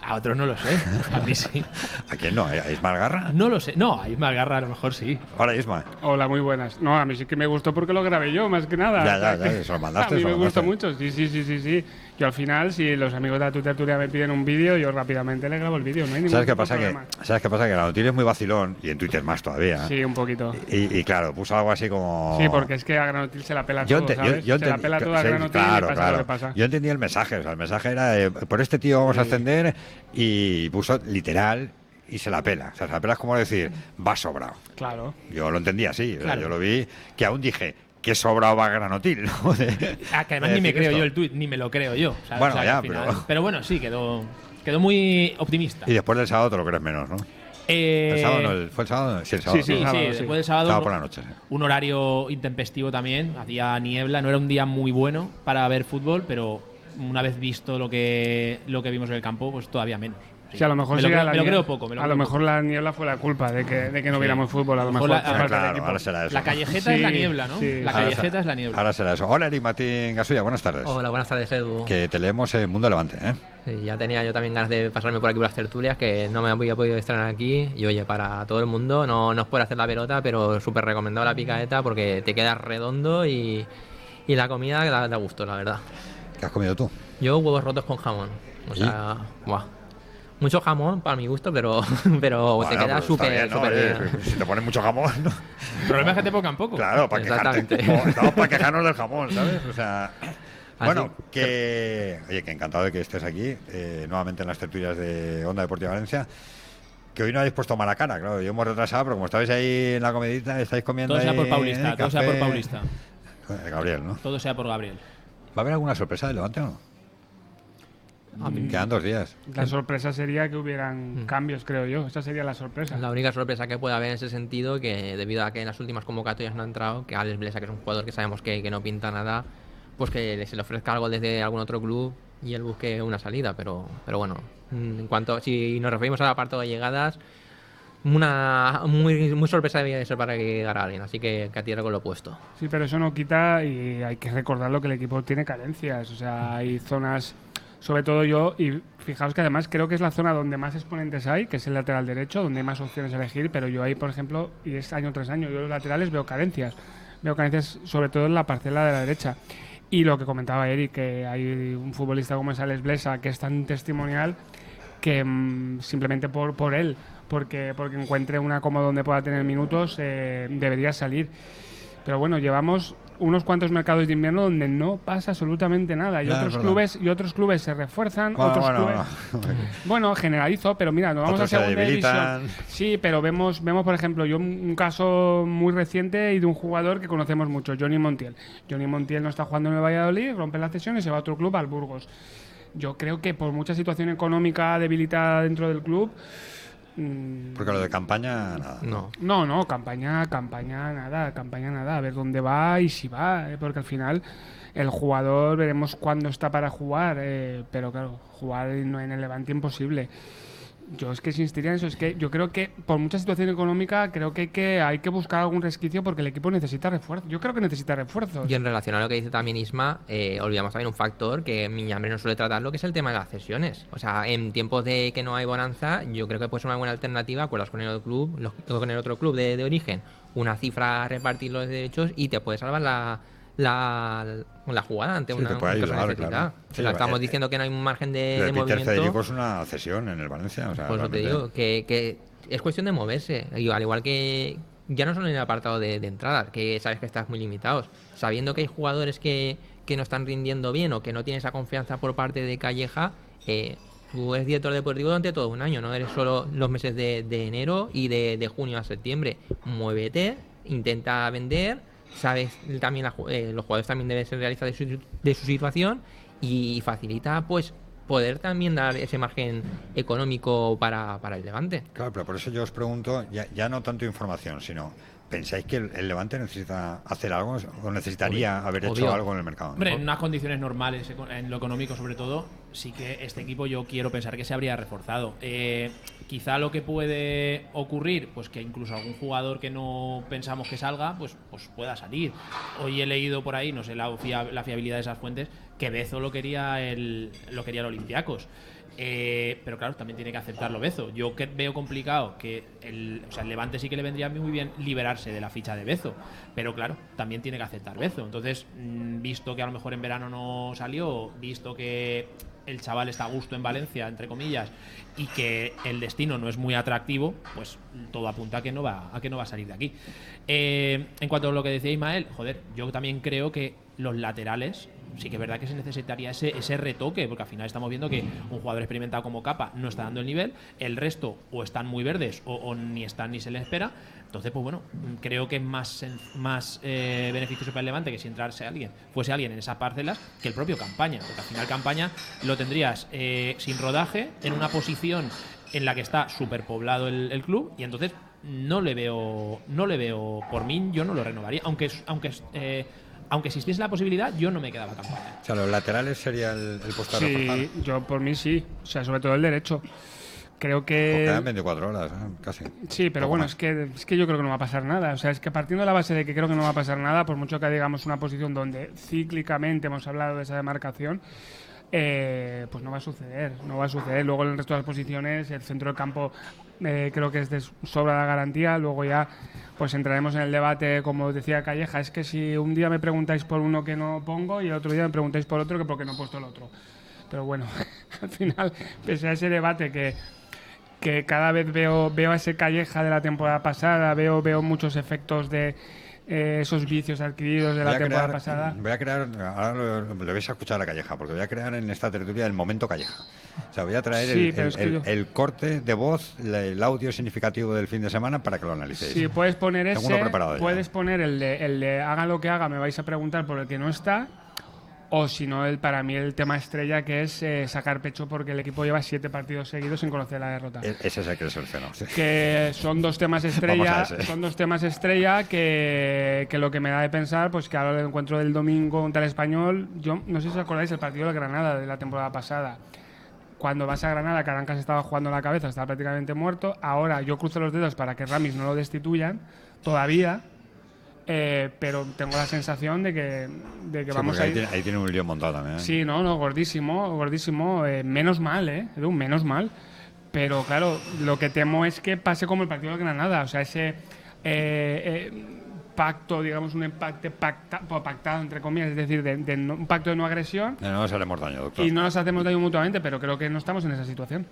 A otros no lo sé. A mí sí. ¿A quién no? ¿A Ismael Garra? No lo sé. No, a Ismael Garra a lo mejor sí. Hola, Isma. Hola, muy buenas. No, a mí sí que me gustó porque lo grabé yo, más que nada. Ya, ya, ya, se lo mandaste, A mí me gustó mucho, sí, sí, sí, sí, sí. Yo al final, si los amigos de la Twitter Turia me piden un vídeo, yo rápidamente le grabo el vídeo, no hay ningún ¿Sabes qué pasa? Que. ¿Sabes qué pasa? Que la noticia es muy vacilón y en Twitter más todavía. Sí, un poquito. Y, y claro, puso algo así como. Sí, porque es que a Granotil se la pela Yo, todo, yo- ¿sabes? yo se la pela toda a Granotil claro, y pasa claro. lo que pasa. Yo entendí el mensaje. O sea, el mensaje era de, por este tío vamos a ascender y puso literal y se la pela. O sea, se la pela es como decir, va sobrado. Claro. Yo lo entendí así. o sea, Claro. yo lo vi que aún dije, qué sobrado va Granotil. ¿no? De- Ah, que además de ni me creo esto. yo el tuit, ni me lo creo yo. ¿sabes? Bueno, O sea, ya, final- pero- pero bueno, sí, quedó, quedó muy optimista. Y después del sábado te lo crees menos, ¿no? Eh, El sábado no, el- ¿Fue el sábado? Sí, el sábado. Sí, sí, sí, después del sábado. Sábado por la noche. sí. Un horario intempestivo también, hacía niebla, no era un día muy bueno para ver fútbol, pero una vez visto lo que, lo que vimos en el campo, pues todavía menos. Sí, a lo mejor me lo, sí creo, la me lo creo poco. me lo a creo lo poco. mejor la niebla fue la culpa de que, de que no Sí. viéramos fútbol. A lo mejor. la- del claro, ahora será eso. La callejeta es la niebla, ¿no? La Ahora callejeta será- es la niebla. Ahora será eso. Hola, Eric Martín Gasulla, buenas tardes. Hola, buenas tardes, Edu. Que te leemos en Mundo Levante, ¿eh? Sí, ya tenía yo también ganas de pasarme por aquí por las tertulias, que no me había podido estrenar aquí. Y oye, para todo el mundo, no, no es por hacer la pelota, pero súper recomendado la picaeta porque te quedas redondo y, y la comida da, da gusto, la verdad. ¿Qué has comido tú? Yo huevos rotos con jamón. O sea, buah. Mucho jamón para mi gusto, pero, pero te Bueno, queda pero está súper bien, ¿no? bien. Si te ponen mucho jamón, ¿no? El problema es que te pongan poco. Claro, para quejarte. Exactamente. Estamos para quejarnos del jamón, ¿sabes? O sea. Así Bueno, que. Oye, que encantado de que estés aquí, eh, nuevamente en las tertulias de Onda Deportiva Valencia. que hoy no habéis puesto mala cara, claro. Yo hemos retrasado, pero como estabais ahí en la comedita, estáis comiendo. Todo sea ahí por Paulista, todo sea por. Paulista. Eh, Gabriel, ¿no? Todo sea por Gabriel. ¿Va a haber alguna sorpresa del Levante o no? A mí- Quedan dos días. La sorpresa sería que hubieran cambios, creo yo. Esa sería la sorpresa. La única sorpresa que puede haber en ese sentido, que debido a que en las últimas convocatorias no ha entrado, que Alex Blesa, que es un jugador que sabemos que, que no pinta nada, pues que se le ofrezca algo desde algún otro club y él busque una salida. Pero, pero bueno, mm, en cuanto si nos referimos al apartado de llegadas, una muy, muy sorpresa debía ser para que llegara alguien, así que, que a tierra con lo puesto. Sí, pero eso no quita y hay que recordarlo que el equipo tiene carencias. O sea, hay zonas, sobre todo yo, y fijaos que además creo que es la zona donde más exponentes hay, que es el lateral derecho, donde hay más opciones a elegir, pero yo ahí, por ejemplo, y es año tras año, yo los laterales veo carencias. Veo carencias sobre todo en la parcela de la derecha. Y lo que comentaba Eric, que hay un futbolista como es Alex Blesa, que es tan testimonial que mm, simplemente por, por él, porque, porque encuentre una cómoda donde pueda tener minutos, eh, debería salir. Pero bueno, llevamos unos cuantos mercados de invierno donde no pasa absolutamente nada. Y otros clubes y otros clubes se refuerzan, Bueno, otros bueno, clubes. Bueno, generalizo, pero mira, nos vamos Otros a se segunda división. Sí, pero vemos, vemos por ejemplo, yo un caso muy reciente y de un jugador que conocemos mucho, Johnny Montiel. Johnny Montiel no está jugando en el Valladolid, rompe la cesión y se va a otro club, al Burgos. Yo creo que por mucha situación económica debilitada dentro del club, Porque lo de campaña, nada. No. no, no, campaña, campaña, nada, campaña, nada. A ver dónde va y si va, eh, porque al final el jugador veremos cuándo está para jugar, eh, pero claro, jugar no en el Levante imposible. Yo es que insistiría en eso, es que yo creo que por mucha situación económica creo que que, hay que buscar algún resquicio porque el equipo necesita refuerzo. Yo creo que necesita refuerzos. Y en relación a lo que dice también Isma, eh, olvidamos también un factor que Miñambre no suele tratar, lo que es el tema de las cesiones. O sea, en tiempos de que no hay bonanza, yo creo que puede ser una buena alternativa, acuerdas con el otro club, con el otro club de, de origen, una cifra a repartir los derechos y te puede salvar la, la, la jugada ante Sí, una, cosa ayudar, claro. Sí, sea, estamos eh, diciendo que no hay un margen de, de Peter movimiento. Es una cesión en el Valencia. O sea, Por eso te realmente- digo, que, que es cuestión de moverse. Y al igual que ya no solo en el apartado de, de entradas, que sabes que estás muy limitados, sabiendo que hay jugadores que, que no están rindiendo bien o que no tienen esa confianza por parte de Calleja, eh, tú eres director deportivo durante todo un año, no eres solo los meses de, de enero y de, de junio a septiembre. Muévete, intenta vender, sabes también la eh, los jugadores también deben ser realistas de su, de su situación y facilita pues poder también dar ese margen económico para, para el Levante. Claro, pero por eso yo os pregunto, ya, ya no tanto información, sino, ¿pensáis que el, el Levante necesita hacer algo o necesitaría Obvio, haber hecho algo en el mercado? Hombre, en unas condiciones normales, en lo económico sobre todo, sí que este equipo yo quiero pensar que se habría reforzado. Eh, quizá lo que puede ocurrir, pues que incluso algún jugador que no pensamos que salga, pues, pues pueda salir. Hoy he leído por ahí, no sé la, fia- la fiabilidad de esas fuentes, que Bezo lo quería el, lo quería el Olympiacos. Eh, pero claro, también tiene que aceptarlo Bezo. Yo que veo complicado que el, Levante sí que le vendría muy bien liberarse de la ficha de Bezo, pero claro, también tiene que aceptar Bezo. Entonces, mm, visto que a lo mejor en verano no salió, visto que el chaval está a gusto en Valencia, entre comillas, y que el destino no es muy atractivo, pues todo apunta a que no va, a que no va a salir de aquí. Eh, en cuanto a lo que decía Ismael, joder, yo también creo que los laterales sí que es verdad que se necesitaría ese, ese retoque, porque al final estamos viendo que un jugador experimentado como Capa no está dando el nivel, el resto o están muy verdes o, ni están ni se les espera. Entonces, pues bueno, creo que es más, más eh, beneficioso para el Levante que si entrarse alguien, fuese alguien en esas parcelas que el propio Campaña, porque al final Campaña lo tendrías eh, sin rodaje, en una posición en la que está superpoblado el, el club, y entonces no le veo, no le veo, por mí yo no lo renovaría, aunque, aunque eh, aunque existiese la posibilidad, yo no me quedaba campaña. O sea, los laterales sería el, el. Sí, yo por mí sí. O sea, sobre todo el derecho. Creo Pues que. quedan 24 horas, ¿eh? casi. Sí, pero Poco bueno, más. es que, es que yo creo que no va a pasar nada. O sea, es que partiendo de la base de que creo que no va a pasar nada, por mucho que digamos una posición donde cíclicamente hemos hablado de esa demarcación, eh, pues no va a suceder. No va a suceder. Luego en el resto de las posiciones, el centro del campo eh, creo que es de sobra la garantía. Luego ya pues entraremos en el debate, como decía Calleja, es que si un día me preguntáis por uno que no pongo y el otro día me preguntáis por otro que porque no he puesto el otro. Pero bueno, al final, pese a ese debate que, que cada vez veo, veo a ese Calleja de la temporada pasada, veo, veo muchos efectos de eh, esos vicios adquiridos de Voy la temporada crear- pasada. Voy a crear, ahora lo- vais a escuchar a calleja, porque voy a crear en esta tertulia el momento calleja. O sea, voy a traer Sí, el, pero el- es que el- yo- el corte de voz, el audio significativo del fin de semana para que lo analicéis. Si puedes poner Tengo ese, ya. puedes poner el de, el de haga lo que haga, me vais a preguntar por el que no está. O si no, el, para mí el tema estrella que es eh, sacar pecho porque el equipo lleva siete partidos seguidos sin conocer la derrota. E- Ese es el que seleccionó. sí. que son dos temas estrella son dos temas estrella que, que lo que me da de pensar pues que ahora el encuentro del domingo contra el español yo no sé si os acordáis el partido de Granada de la temporada pasada cuando vas a Granada Carancas estaba jugando la cabeza estaba prácticamente muerto ahora yo cruzo los dedos para que Ramis no lo destituyan todavía eh, pero tengo la sensación de que, de que Sí, vamos a ahí, ir tiene, ahí tiene un lío montado también. ¿eh? Sí, no, no, gordísimo, gordísimo. eh, menos mal, ¿eh? Edu, menos mal. Pero claro, lo que temo es que pase como el partido de Granada. O sea, ese pacto, digamos, un empate pacta- pactado, entre comillas, es decir, de, de no- un pacto de no agresión. No, no nos haremos daño, doctor. Y no nos hacemos daño mutuamente, pero creo que no estamos en esa situación.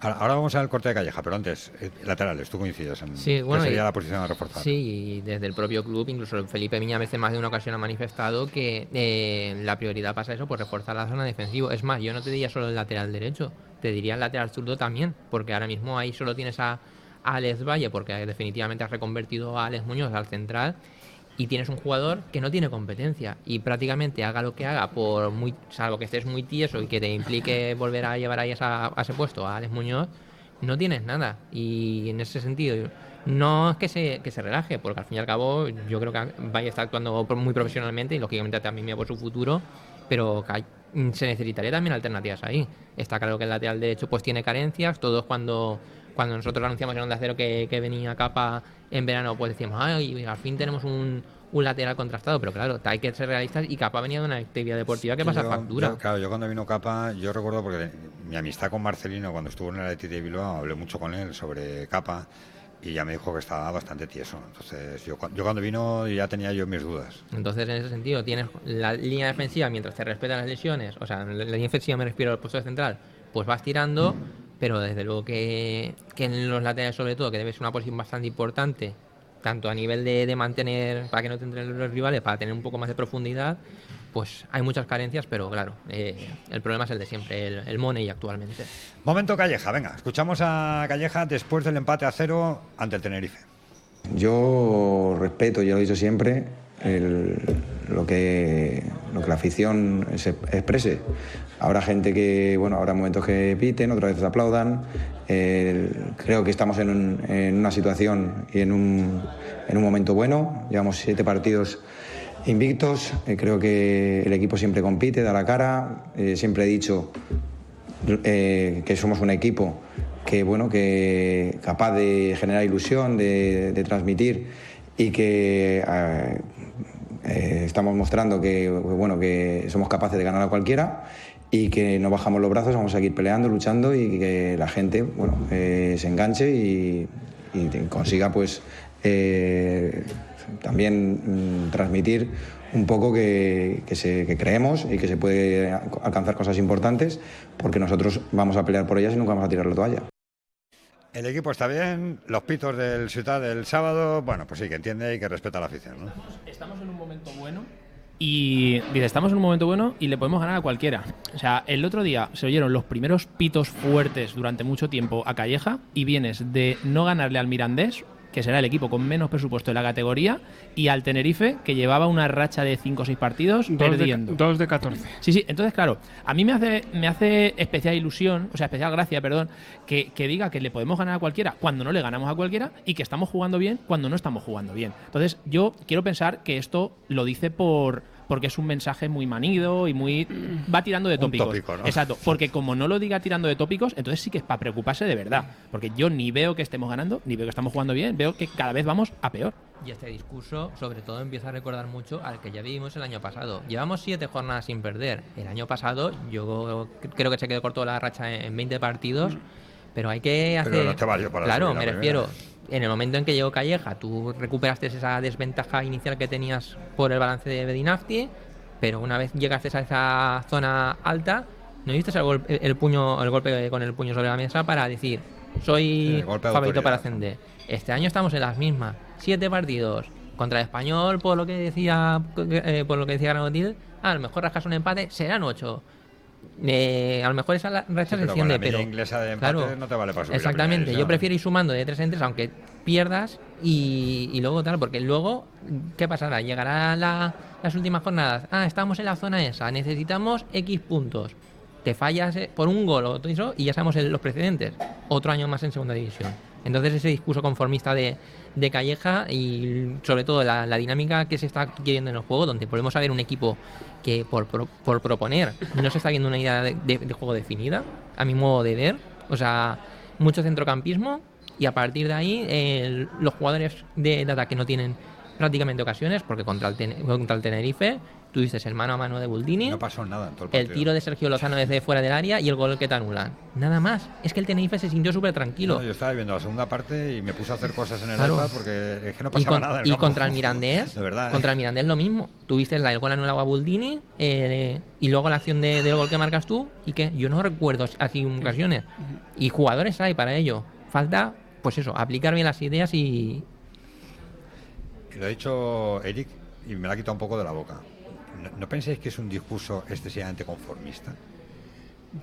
Ahora, ahora vamos al corte de calleja, pero antes, eh, laterales, tú coincides en Sí, bueno, que sería y- la posición a reforzar. Sí, y desde el propio club, incluso Felipe Miña a veces más de una ocasión ha manifestado que eh, la prioridad pasa a eso, por reforzar la zona defensiva. Es más, yo no te diría solo el lateral derecho, te diría el lateral zurdo también, porque ahora mismo ahí solo tienes a Alex Valle, porque definitivamente has reconvertido a Alex Muñoz al central, y tienes un jugador que no tiene competencia, y prácticamente haga lo que haga, por muy salvo que estés muy tieso y que te implique volver a llevar ahí a, esa- a ese puesto a Alex Muñoz, no tienes nada. Y en ese sentido, no es que se, que se relaje, porque al fin y al cabo yo creo que Valle está actuando muy profesionalmente y lógicamente también mira por su futuro, pero que hay- se necesitaría también alternativas ahí. Está claro que el lateral derecho pues tiene carencias, todos cuando cuando nosotros anunciamos en Onda Cero que, que venía Capa en verano, pues decíamos, ay, al fin tenemos un, un lateral contrastado, pero claro, hay que ser realistas y Capa venía de una actividad deportiva que Sí, pasa yo- factura. yo, claro, yo cuando vino Capa, yo recuerdo porque mi amistad con Marcelino cuando estuvo en el Athletic de Bilbao, hablé mucho con él sobre Capa y ya me dijo que estaba bastante tieso. Entonces, yo, yo cuando vino ya tenía yo mis dudas. Entonces, en ese sentido, tienes la línea defensiva mientras te respetan las lesiones, o sea, la línea defensiva me refiero al puesto de central, pues vas tirando, pero desde luego que, que en los laterales, sobre todo, que debe ser una posición bastante importante, tanto a nivel de, de mantener, para que no te entren los rivales, para tener un poco más de profundidad, pues hay muchas carencias, pero claro, eh, el problema es el de siempre, el, el money actualmente. Momento Calleja, venga, escuchamos a Calleja después del empate a cero ante el Tenerife. Yo respeto, ya lo he dicho siempre, lo, que, lo que la afición se exprese. Habrá gente que, bueno, habrá momentos que piten, otras veces aplaudan. Creo que estamos en, un- en una situación y en un, en un momento bueno. Llevamos siete partidos invictos. Eh, creo que el equipo siempre compite, da la cara. Eh, siempre he dicho eh, que somos un equipo que bueno que capaz de generar ilusión, de transmitir y que eh, estamos mostrando que bueno que somos capaces de ganar a cualquiera y que no bajamos los brazos, vamos a seguir peleando, luchando y que la gente bueno eh, se enganche y, consiga pues eh, también mm, transmitir un poco que, que se- que creemos y que se puede alcanzar cosas importantes porque nosotros vamos a pelear por ellas y nunca vamos a tirar la toalla. El equipo está bien, los pitos del Ciudad del sábado, bueno, pues sí, que entiende y que respeta la afición, ¿no? Estamos en un momento bueno y dice, estamos en un momento bueno y le podemos ganar a cualquiera. O sea, el otro día se oyeron los primeros pitos fuertes durante mucho tiempo a Calleja y vienes de no ganarle al Mirandés, que será el equipo con menos presupuesto de la categoría, y al Tenerife, que llevaba una racha de 5 o 6 partidos Dos perdiendo. dos de 14. Sí, sí, entonces claro, a mí me hace, me hace especial ilusión, o sea, especial gracia, perdón, que, que diga que le podemos ganar a cualquiera cuando no le ganamos a cualquiera y que estamos jugando bien cuando no estamos jugando bien. Entonces yo quiero pensar que esto lo dice por porque es un mensaje muy manido y muy va tirando de Un tópicos. tópico, ¿no? Exacto, porque como no lo diga tirando de tópicos, entonces sí que es para preocuparse de verdad, porque yo ni veo que estemos ganando, ni veo que estamos jugando bien, veo que cada vez vamos a peor. Y este discurso, sobre todo, empieza a recordar mucho al que ya vivimos el año pasado. Llevamos siete jornadas sin perder. El año pasado, yo creo que se quedó corto la racha en 20 partidos, pero hay que hacer. Pero no te valió para Claro, me refiero. primera. En el momento en que llegó Calleja, tú recuperaste esa desventaja inicial que tenías por el balance de Bedinafti, pero una vez llegaste a esa zona alta, no diste el golpe, el puño, el golpe con el puño sobre la mesa para decir, soy favorito para ascender. Este año estamos en las mismas. Siete partidos. Contra el español, por lo que decía eh, por lo que decía Granotil, a lo mejor rascas un empate, serán ocho. Eh, a lo mejor esa racha Sí, se pero con extiende, la pero inglesa de empate claro, no te vale para subir primera Exactamente, yo prefiero ir sumando de tres en tres, aunque pierdas y, y luego tal, porque luego, ¿qué pasará? Llegará la- las últimas jornadas. Ah, estamos en la zona esa, necesitamos X puntos. Te fallas eh, por un gol o todo eso y ya sabemos los precedentes. Otro año más en segunda división. Entonces ese discurso conformista de, de Calleja y sobre todo la, dinámica que se está adquiriendo en el juego, donde volvemos a ver un equipo que por, por proponer no se está viendo una idea de, juego definida, a mi modo de ver. O sea, mucho centrocampismo y a partir de ahí los jugadores de, ataque no tienen prácticamente ocasiones porque contra el, contra el Tenerife tuviste el mano a mano de Buldini, No pasó nada en todo el el tiro de Sergio Lozano desde fuera del área y el gol que te anulan. Nada más. Es que el Tenerife se sintió súper tranquilo. No, yo estaba viendo la segunda parte y me puse a hacer cosas en el Claro. porque es que no y, pasaba con- nada. el y campo. contra el Mirandés, De verdad. ¿eh? contra el Mirandés lo mismo. Tuviste la- el gol anulado a Buldini eh, y luego la acción de- del gol que marcas tú y que yo no recuerdo así ocasiones. Y jugadores hay para ello. Falta, pues eso, aplicar bien las ideas y, Lo ha dicho Eric y me la ha quitado un poco de la boca. ¿No, no pensáis que es un discurso excesivamente conformista?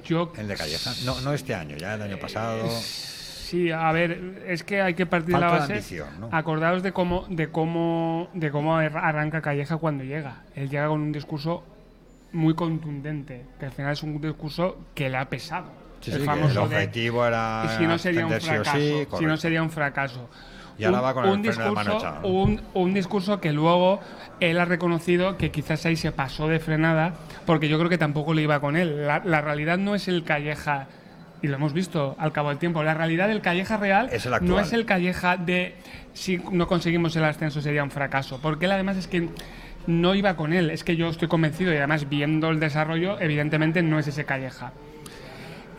Yo El de Calleja. No, no este año, ya el año pasado. Sí, a ver, es que hay que partir de la de base. ambición, ¿no? Acordaos de cómo, de cómo, de cómo arranca Calleja cuando llega. Él llega con un discurso muy contundente, que al final es un discurso que le ha pesado. Sí, el sí, que famoso el de, objetivo era "Y si no sería un fracaso, sí", si no sería un fracaso. Y ahora va con el freno de mano discurso, echado, ¿no? un, un discurso que luego él ha reconocido que quizás ahí se pasó de frenada, porque yo creo que tampoco le iba con él. La, la realidad no es el Calleja, y lo hemos visto al cabo del tiempo, la realidad del Calleja real Es el no es el Calleja de si no conseguimos el ascenso sería un fracaso, porque él además es que no iba con él, es que yo estoy convencido y además viendo el desarrollo, evidentemente no es ese Calleja.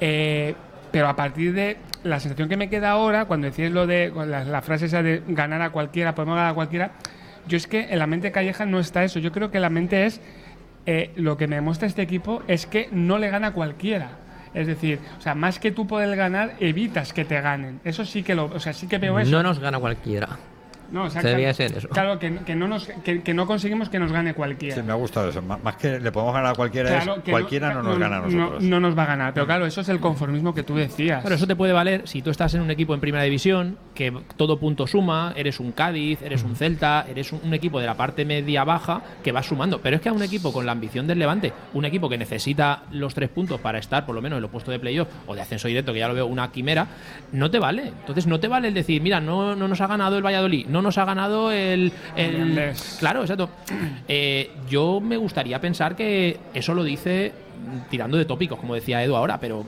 Eh, pero a partir de la sensación que me queda ahora, cuando decís lo de la, la frase esa de ganar a cualquiera, podemos ganar a cualquiera, yo es que en la mente Calleja no está eso. Yo creo que la mente es eh, lo que me demuestra este equipo es que no le gana a cualquiera. Es decir, o sea, más que tú poder ganar, evitas que te ganen. Eso sí que lo, o sea, sí que veo eso. no nos gana cualquiera. No, o sea, Se debía claro- ser eso. Claro, que, que no nos, que, que no conseguimos que nos gane cualquiera. Sí, me ha gustado eso. Má- Más que le podemos ganar a cualquiera, Claro, es que cualquiera no, nos gana a no- nosotros. No, nos va a ganar. Pero claro, eso es el conformismo que tú decías. Pero eso te puede valer si tú estás en un equipo en primera división, que todo punto suma, eres un Cádiz, eres un Celta, eres un, un equipo de la parte media-baja que vas sumando. Pero es que a un equipo con la ambición del Levante, un equipo que necesita los tres puntos para estar por lo menos en los puestos de playoff o de ascenso directo, que ya lo veo una quimera, no te vale. Entonces no te vale el decir, mira, no, no nos ha ganado el Valladolid, no nos ha ganado el. claro, exacto. Eh, yo me gustaría pensar que eso lo dice tirando de tópicos, como decía Edu ahora, pero.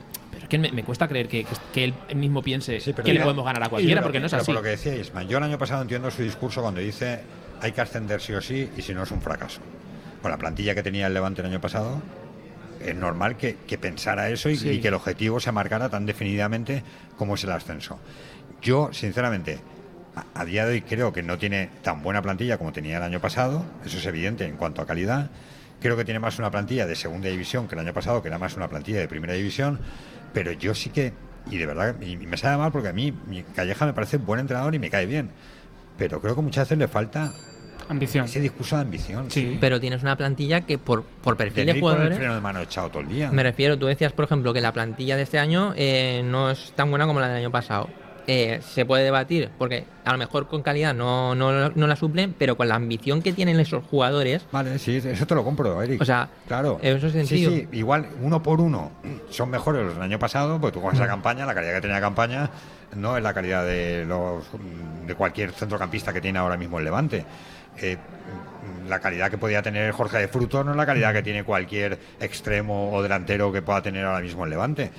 que me, me cuesta creer que, que él mismo piense que le podemos ganar a cualquiera, porque no es pero así. Por lo que decía yo el año pasado entiendo su discurso cuando dice hay que ascender sí o sí y si no es un fracaso. Con la plantilla que tenía el Levante el año pasado, es normal que, que pensara eso y, Sí. y que el objetivo se marcara tan definidamente como es el ascenso. Yo, sinceramente, a, día de hoy creo que no tiene tan buena plantilla como tenía el año pasado, eso es evidente en cuanto a calidad. Creo que tiene más una plantilla de segunda división que el año pasado, que era más una plantilla de primera división, pero yo sí que, y de verdad, y me sabe mal porque a mí mi Calleja me parece buen entrenador y me cae bien, pero creo que muchas veces le falta ambición. ese discurso de ambición. Sí. Pero tienes una plantilla que por, por perfil de con el jugadores... freno de mano echado todo el día. Me refiero, tú decías, por ejemplo, que la plantilla de este año eh, no es tan buena como la del año pasado. Eh, se puede debatir, porque a lo mejor con calidad no, no, no la suplen, pero con la ambición que tienen esos jugadores. Vale, sí, eso te lo compro, Eric. O sea, claro. en ese sentido. Sí, sí, igual uno por uno son mejores los del año pasado, porque tú con esa Mm. campaña, la calidad que tenía la campaña, no es la calidad de los de cualquier centrocampista que tiene ahora mismo el Levante. Eh, la calidad que podía tener Jorge de Fruto no es la calidad que tiene cualquier extremo o delantero que pueda tener ahora mismo el Levante.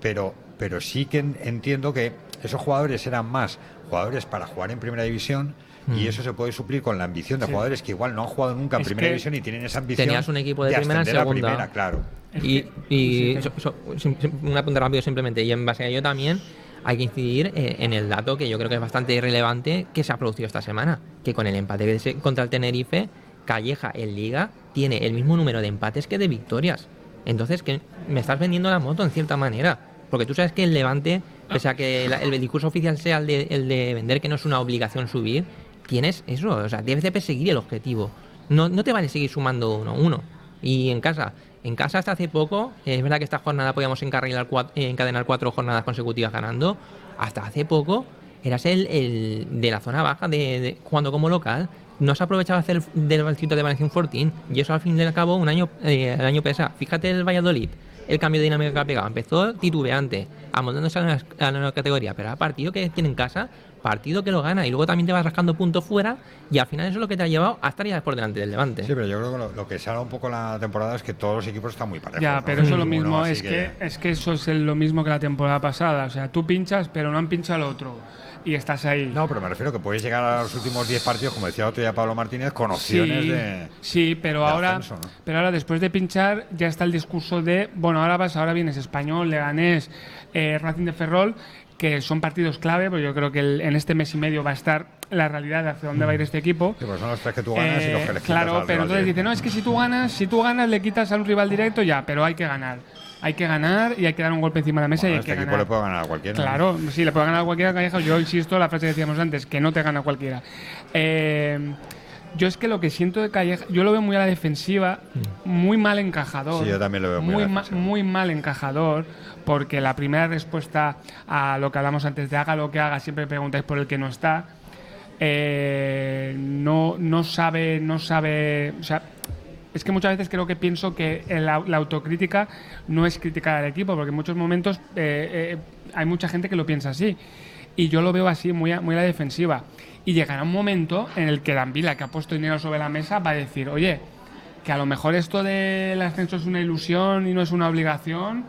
Pero, pero sí que en- entiendo que esos jugadores eran más jugadores para jugar en primera división y Mm. eso se puede suplir con la ambición de Sí. jugadores que igual no han jugado nunca en Es primera división y tienen esa ambición Tenías un equipo de, primera en ascender a segunda. primera, claro. Y, y so- so- sim- sim- un apunte rápido simplemente. Y en base a ello también hay que incidir eh, en el dato que yo creo que es bastante irrelevante que se ha producido esta semana. Que con el empate contra el Tenerife, Calleja en Liga tiene el mismo número de empates que de victorias. Entonces, que me estás vendiendo la moto en cierta manera. Porque tú sabes que el Levante Pese a que la- el, discurso oficial sea el de, el de vender que no es una obligación subir, tienes eso, o sea, debes de perseguir el objetivo. No, no te vale seguir sumando uno uno. Y en casa, en casa hasta hace poco, es verdad que esta jornada podíamos encarrilar cua- eh, encadenar cuatro jornadas consecutivas ganando, hasta hace poco eras el, el de la zona baja, de, de- jugando como local. No se aprovechaba hacer el- del distrito de Valencia un fortín. Y eso al fin y al cabo, un año, eh, el año pesa. Fíjate el Valladolid, el cambio de dinámica que ha pegado. Empezó titubeante, amoldándose a la, nueva categoría, pero a partido que tiene en casa, partido que lo gana. Y luego también te vas rascando puntos fuera. Y al final eso es lo que te ha llevado a estar ya por delante del Levante. Sí, pero yo creo que lo, lo que salva un poco la temporada es que todos los equipos están muy parejos. Ya, ¿no? pero eso es lo mismo, es que, es que eso es lo mismo que la temporada pasada. O sea, tú pinchas, pero no han pinchado al otro. Y estás ahí. No, pero me refiero que puedes llegar a los últimos 10 partidos, como decía el otro día Pablo Martínez, con opciones sí, de. sí, pero de ahora, ascenso, ¿no? pero ahora después de pinchar ya está el discurso de, bueno, ahora vas, ahora vienes español, Leganés, eh, Racing de Ferrol, que son partidos clave, porque yo creo que el- en este mes y medio va a estar la realidad de hacia dónde va a ir este equipo. Sí, pues son los tres que tú ganas y los que Eh, le quitas Claro, al pero entonces dice, no, es que si tú ganas, si tú ganas le quitas a un rival directo ya, pero hay que ganar. Hay que ganar y hay que dar un golpe encima de la mesa Bueno, y hay este que equipo ganar. le puede ganar a cualquiera. Claro, sí, le puede ganar a cualquiera Calleja. Yo insisto, la frase que decíamos antes, que no te gana cualquiera. Eh, yo es que lo que siento de Calleja, yo lo veo muy a la defensiva, muy mal encajador. Sí, yo también lo veo muy la ma- muy mal encajador, porque la primera respuesta a lo que hablamos antes de haga lo que haga, siempre preguntáis por el que no está. Eh, no, no sabe, no sabe, o sea, es que muchas veces creo que pienso que la, la autocrítica no es criticar al equipo, porque en muchos momentos eh, eh, hay mucha gente que lo piensa así. Y yo lo veo así, muy a, muy a la defensiva. Y llegará un momento en el que Danvila, que ha puesto dinero sobre la mesa, va a decir, oye, que a lo mejor esto del ascenso es una ilusión y no es una obligación.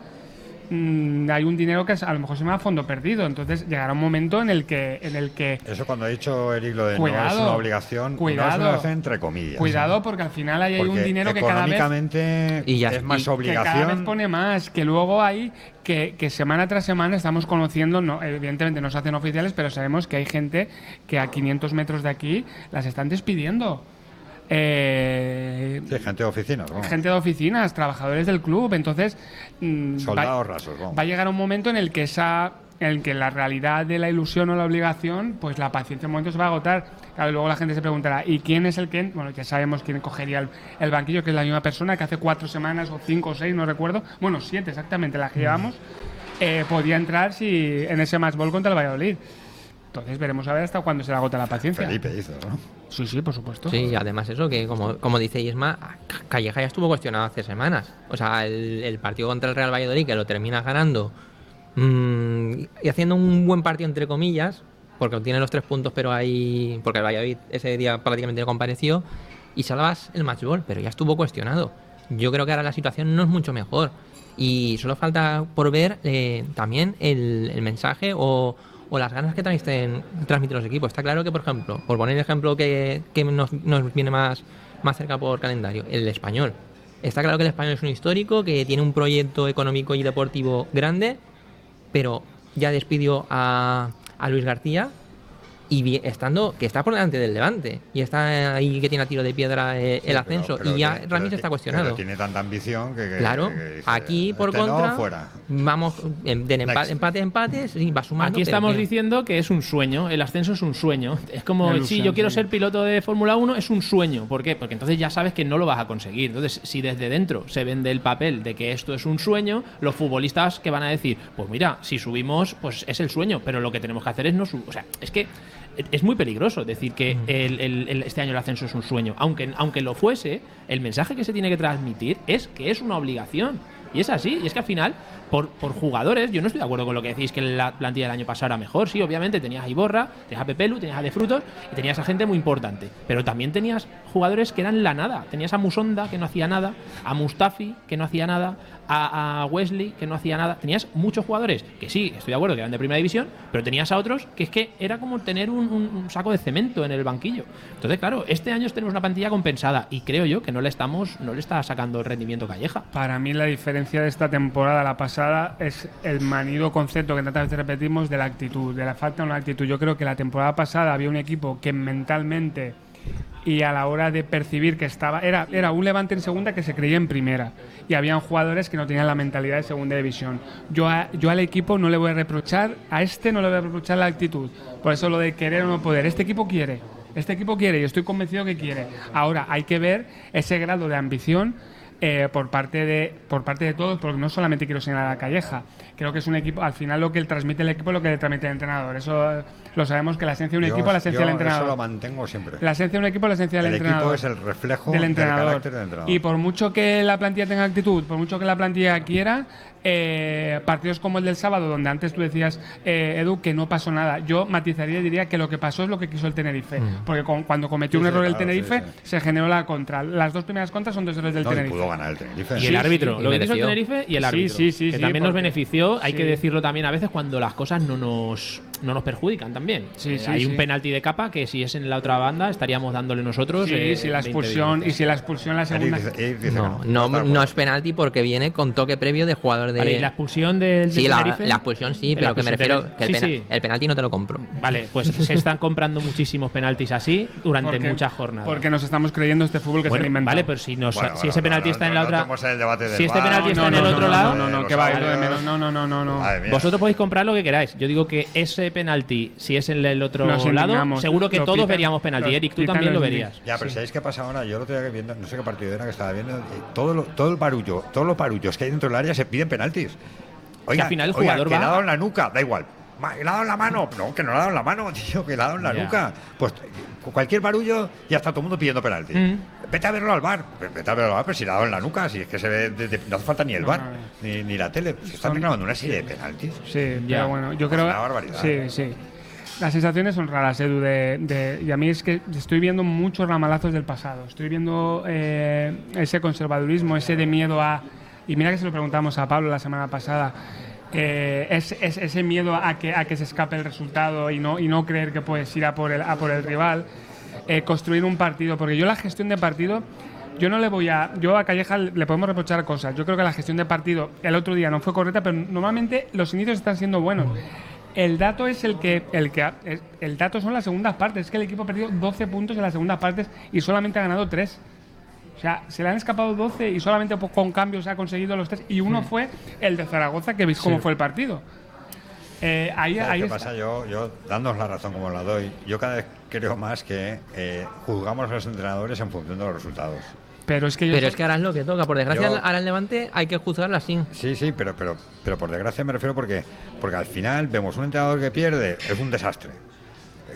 Mm, hay un dinero que a lo mejor se me va a fondo perdido. Entonces llegará un momento en el que, en el que Eso cuando ha dicho Eric lo de no es Cuidado, una obligación, no es cuidado. una obligación entre comillas. Cuidado porque al final ahí hay un dinero que cada vez Y ya- es más y- que obligación. cada vez pone más, que luego hay que, que semana tras semana estamos conociendo, no, evidentemente no se hacen oficiales, pero sabemos que hay gente que a 500 metros de aquí las están despidiendo. Eh, Sí, gente de oficinas, vamos. gente de oficinas, trabajadores del club, entonces mm, Soldados va, rasos, va a llegar un momento en el que esa en el que la realidad de la ilusión o la obligación, pues la paciencia en un momento se va a agotar. Claro, y luego la gente se preguntará, ¿y quién es el que? Bueno, ya sabemos quién cogería el, el banquillo, que es la misma persona que hace cuatro semanas o cinco o seis, no recuerdo, bueno, siete exactamente, las que llevamos, eh, podía entrar si en ese match ball contra el Valladolid. Entonces veremos a ver hasta cuándo se le agota la paciencia. Felipe hizo, ¿no? Sí, sí, por supuesto. Sí, y además eso que como, como dice Isma, Calleja ya estuvo cuestionado hace semanas. O sea, el, el partido contra el Real Valladolid que lo termina ganando mm, y haciendo un buen partido entre comillas, porque obtiene los tres puntos, pero hay porque el Valladolid ese día prácticamente no compareció y salvas el match ball, pero ya estuvo cuestionado. Yo creo que ahora la situación no es mucho mejor y solo falta por ver eh, también el, el mensaje o, o las ganas que transmiten, transmiten los equipos. Está claro que, por ejemplo, por poner el ejemplo que, nos, viene más, más cerca por calendario, el español. Está claro que el español es un histórico, que tiene un proyecto económico y deportivo grande, pero ya despidió a Luis García y estando que está por delante del Levante y está ahí que tiene a tiro de piedra eh, el ascenso Pero- pero y ya pero está cuestionado. pero tiene tanta ambición que. que- Claro, que dice, aquí por este no, contra fuera. vamos en- de empate, empate, sí, va sumando. Aquí estamos diciendo que es un sueño, el ascenso es un sueño. Es como, si yo quiero sí. ser piloto de Fórmula 1, es un sueño. ¿Por qué? Porque entonces ya sabes que no lo vas a conseguir. Entonces, si desde dentro se vende el papel de que esto es un sueño, los futbolistas que van a decir, pues mira, si subimos, pues es el sueño, pero lo que tenemos que hacer es no subir. O sea, es que es muy peligroso decir que el- el- el- este año el ascenso es un sueño. Aunque, aunque lo fuese, el mensaje que se tiene que transmitir es que es una obligación. Y es así, y es que al final, por, por jugadores, yo no estoy de acuerdo con lo que decís que la plantilla del año pasado era mejor. Sí, obviamente tenías a Iborra, tenías a Pepelu, tenías a De Frutos y tenías a gente muy importante. Pero también tenías jugadores que eran la nada. Tenías a Musonda, que no hacía nada, a Mustafi, que no hacía nada, a, Wesley, que no hacía nada. Tenías muchos jugadores que sí, estoy de acuerdo que eran de primera división, pero tenías a otros que es que era como tener un, saco de cemento en el banquillo. Entonces, claro, este año tenemos una plantilla compensada y creo yo que no le estamos, no le está sacando el rendimiento Calleja. Para mí la diferencia de esta temporada la pasada es el manido concepto que tantas veces repetimos de la actitud, de la falta de una actitud. Yo creo que la temporada pasada había un equipo que mentalmente y a la hora de percibir que estaba era era un Levante en segunda que se creía en primera y habían jugadores que no tenían la mentalidad de segunda división. Yo a- yo al equipo no le voy a reprochar a este no le voy a reprochar la actitud. Por eso lo de querer o no poder. Este equipo quiere. Este equipo quiere y estoy convencido que quiere. Ahora hay que ver ese grado de ambición eh, por parte de por parte de todos, porque no solamente quiero señalar a Calleja. Creo que es un equipo, al final lo que le transmite el equipo es lo que le transmite el entrenador. Eso lo sabemos que la esencia de un Yo- equipo es la esencia yo del entrenador. Eso lo mantengo siempre. La esencia de un equipo es la esencia del el entrenador. equipo es el reflejo del entrenador. carácter del entrenador. Y por mucho que la plantilla tenga actitud, por mucho que la plantilla quiera, eh, partidos como el del sábado, donde antes tú decías, eh, Edu, que no pasó nada. Yo matizaría y diría que lo que pasó es lo que quiso el Tenerife. Mm. Porque con- cuando cometió Sí, un sí, error el claro, Tenerife, sí, se generó la contra. Las dos primeras contras son dos errores del No, y Tenerife. pudo ganar el Tenerife. Y el árbitro, sí, lo que hizo el. Tenerife y el árbitro. sí, sí, que sí, también nos benefició, hay sí. que decirlo también a veces cuando las cosas no nos, no nos perjudican también. Sí, Eh, sí, hay sí. un penalti de capa que si es en la otra banda estaríamos dándole nosotros. Sí, eh, si la 20 expulsión, y si la expulsión la segunda. No, no, no es penalti porque viene con toque previo de jugador de. Vale, ¿y la expulsión del, Sí, la, expulsión sí, pero que me refiero que el, sí, pena- sí. el penalti no te lo compro. Vale, pues se están comprando muchísimos penaltis así durante Porque- muchas jornadas. Porque nos estamos creyendo este fútbol que Bueno, se inventado. vale, pero si, nos- Bueno, si bueno, ese penalti no, está en la otra. si este penalti está en no, el no, otro no, lado. no, no, que va, no, no, no, no, no. Vosotros podéis comprar lo que queráis. Yo digo que ese penalti, si es en el otro Nos lado, seguro que todos pitan- veríamos penalti. lo Eric, tú también lo los verías. Ya, pero ¿sabéis qué pasa ahora? Yo lo otro día viendo, no sé qué partido era que estaba viendo, y todo, lo- todo el barullo, todos los barullos que hay dentro del área se piden penaltis. Oiga, al final el oiga, jugador que va- dado en la nuca, da igual. ¿Le ha dado en la mano? No, que no le ha dado en la mano, tío, que le ha dado en la nuca. Pues eh, cualquier barullo ya está todo el mundo pidiendo penalti. Mm. Vete a verlo al bar, vete a verlo al bar, pero si le ha dado en la nuca, si es que se ve, de- de- no hace falta ni el No, bar, no, ni, ni la tele. Se están reclamando una serie de penaltis. Sí, Ya. pero bueno, yo Es creo. una barbaridad. Sí, sí. Las sensaciones son raras, Edu. De, de- y a mí es que estoy viendo muchos ramalazos del pasado. Estoy viendo eh, ese conservadurismo, ese de miedo a. Y mira que se lo preguntamos a Pablo la semana pasada. Eh, es, es- ese miedo a que, a que se escape el resultado y no, y no creer que puedes ir a por el, a por el rival. eh, construir un partido. Porque yo la gestión de partido. Yo no le voy a. Yo a Calleja le podemos reprochar cosas. Yo creo que la gestión de partido el otro día no fue correcta, pero normalmente los inicios están siendo buenos. El dato es el que. El, que el dato son las segundas partes. Es que el equipo ha perdido 12 puntos en las segundas partes y solamente ha ganado 3. O sea, se le han escapado 12 y solamente po- con cambios ha conseguido los 3. Y uno fue el de Zaragoza, que veis cómo fue el partido. Eh, ahí ¿Sabes ahí qué está. pasa? Yo, yo, dándoos la razón como la doy, yo cada vez creo más que eh, juzgamos a los entrenadores en función de los resultados. Pero es que yo Pero es que ahora es lo que toca. Por desgracia, Yo- ahora el Levante hay que juzgarlo así. Sí, sí, pero, pero, pero por desgracia me refiero porque, porque al final vemos un entrenador que pierde, es un desastre.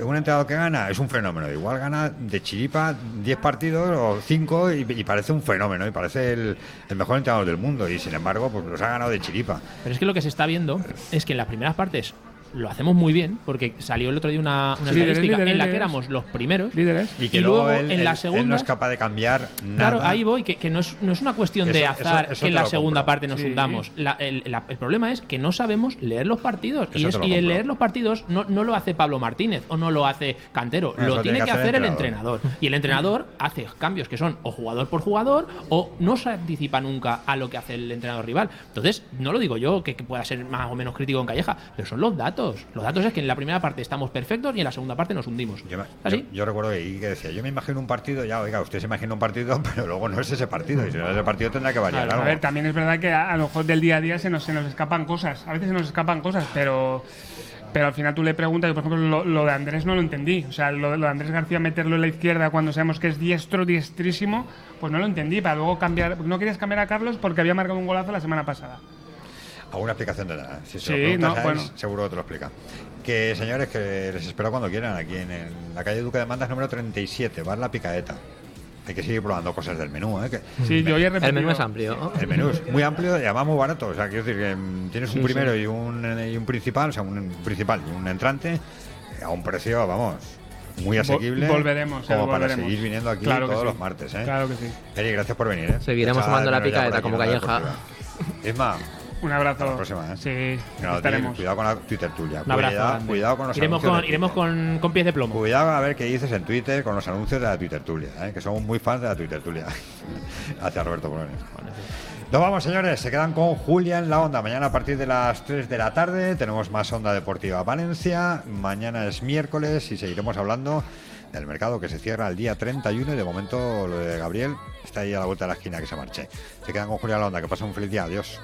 Un entrenador que gana es un fenómeno. Igual gana de chiripa 10 partidos o 5 y, parece un fenómeno y parece el, el mejor entrenador del mundo. Y sin embargo, pues los ha ganado de chiripa. Pero es que lo que se está viendo es que en las primeras partes lo hacemos muy bien, porque salió el otro día una, una Líderes, estadística líderes, en la que éramos los primeros. Líderes. Y que Y luego, él, en la segunda- él no es capaz de cambiar nada. Claro, ahí voy, que, que no, es, no es una cuestión de azar eso- eso que en la segunda compro. parte nos Sí. hundamos. La- el, la- el problema es que no sabemos leer los partidos. Y, es- te lo y el leer los partidos no, no lo hace Pablo Martínez o no lo hace Cantero, Eso lo tiene que hacer el entrenador. Y el entrenador hace cambios que son o jugador por jugador o no se anticipa nunca a lo que hace el entrenador rival. Entonces, no lo digo yo que, que pueda ser más o menos crítico en Calleja, pero son los datos. Los datos es que en la primera parte estamos perfectos y en la segunda parte nos hundimos. Yo, me- ¿Así? yo- yo recuerdo que Ike decía, yo me imagino un partido, ya, oiga, usted se imagina un partido, pero luego no es ese partido, y si no es ese partido tendrá que variar A algo. ver, también es verdad que a, a lo mejor del día a día se nos, se nos escapan cosas. A veces se nos escapan cosas, pero, pero al final tú le preguntas, yo, por ejemplo, lo, lo de Andrés no lo entendí. O sea, lo, lo de Andrés García meterlo en la izquierda cuando sabemos que es diestro, diestrísimo, pues no lo entendí. Para luego cambiar. No querías cambiar a Carlos porque había marcado un golazo la semana pasada. ¿Alguna explicación de nada? Si se Sí, lo preguntas no, a él, bueno. seguro que te lo explica. Que señores, que les espero cuando quieran, aquí en, el- la calle Duque de Mandas número 37, Bar La Picaeta. Hay que seguir probando cosas del menú, ¿eh? Que- Sí, yo ya he El menú es amplio. el menú es muy amplio y además muy barato. O sea, quiero decir que mm, tienes un Sí, primero sí. Y, un, y un principal, o sea, un principal y un entrante eh, a un precio, vamos, muy asequible. volveremos, Como eh, para volveremos. seguir viniendo aquí Claro todos sí. los martes, ¿eh? Claro que sí. Eri, gracias por venir, ¿eh? Seguiremos tomando la picaeta como Calleja. Deportiva. Isma, Un abrazo. hasta la próxima, ¿eh? Sí, No, estaremos. Cuidado con la Twitter tuya. Un abrazo. Cuidado, cuidado con los iremos anuncios con, de iremos con, con pies de plomo. Cuidado a ver qué dices en Twitter con los anuncios de la Twitter Tulia, ¿eh? que somos muy fans de la Twitter Tulia. Hacia Roberto Polones. Nos vamos, señores. Se quedan con Julia en la onda. Mañana a partir de las 3 de la tarde tenemos más Onda Deportiva Valencia. Mañana es miércoles y seguiremos hablando del mercado que se cierra el día 31 y de momento lo de Gabriel está ahí a la vuelta de la esquina que se marche. Se quedan con Julián Londa, que pasa un feliz día, adiós.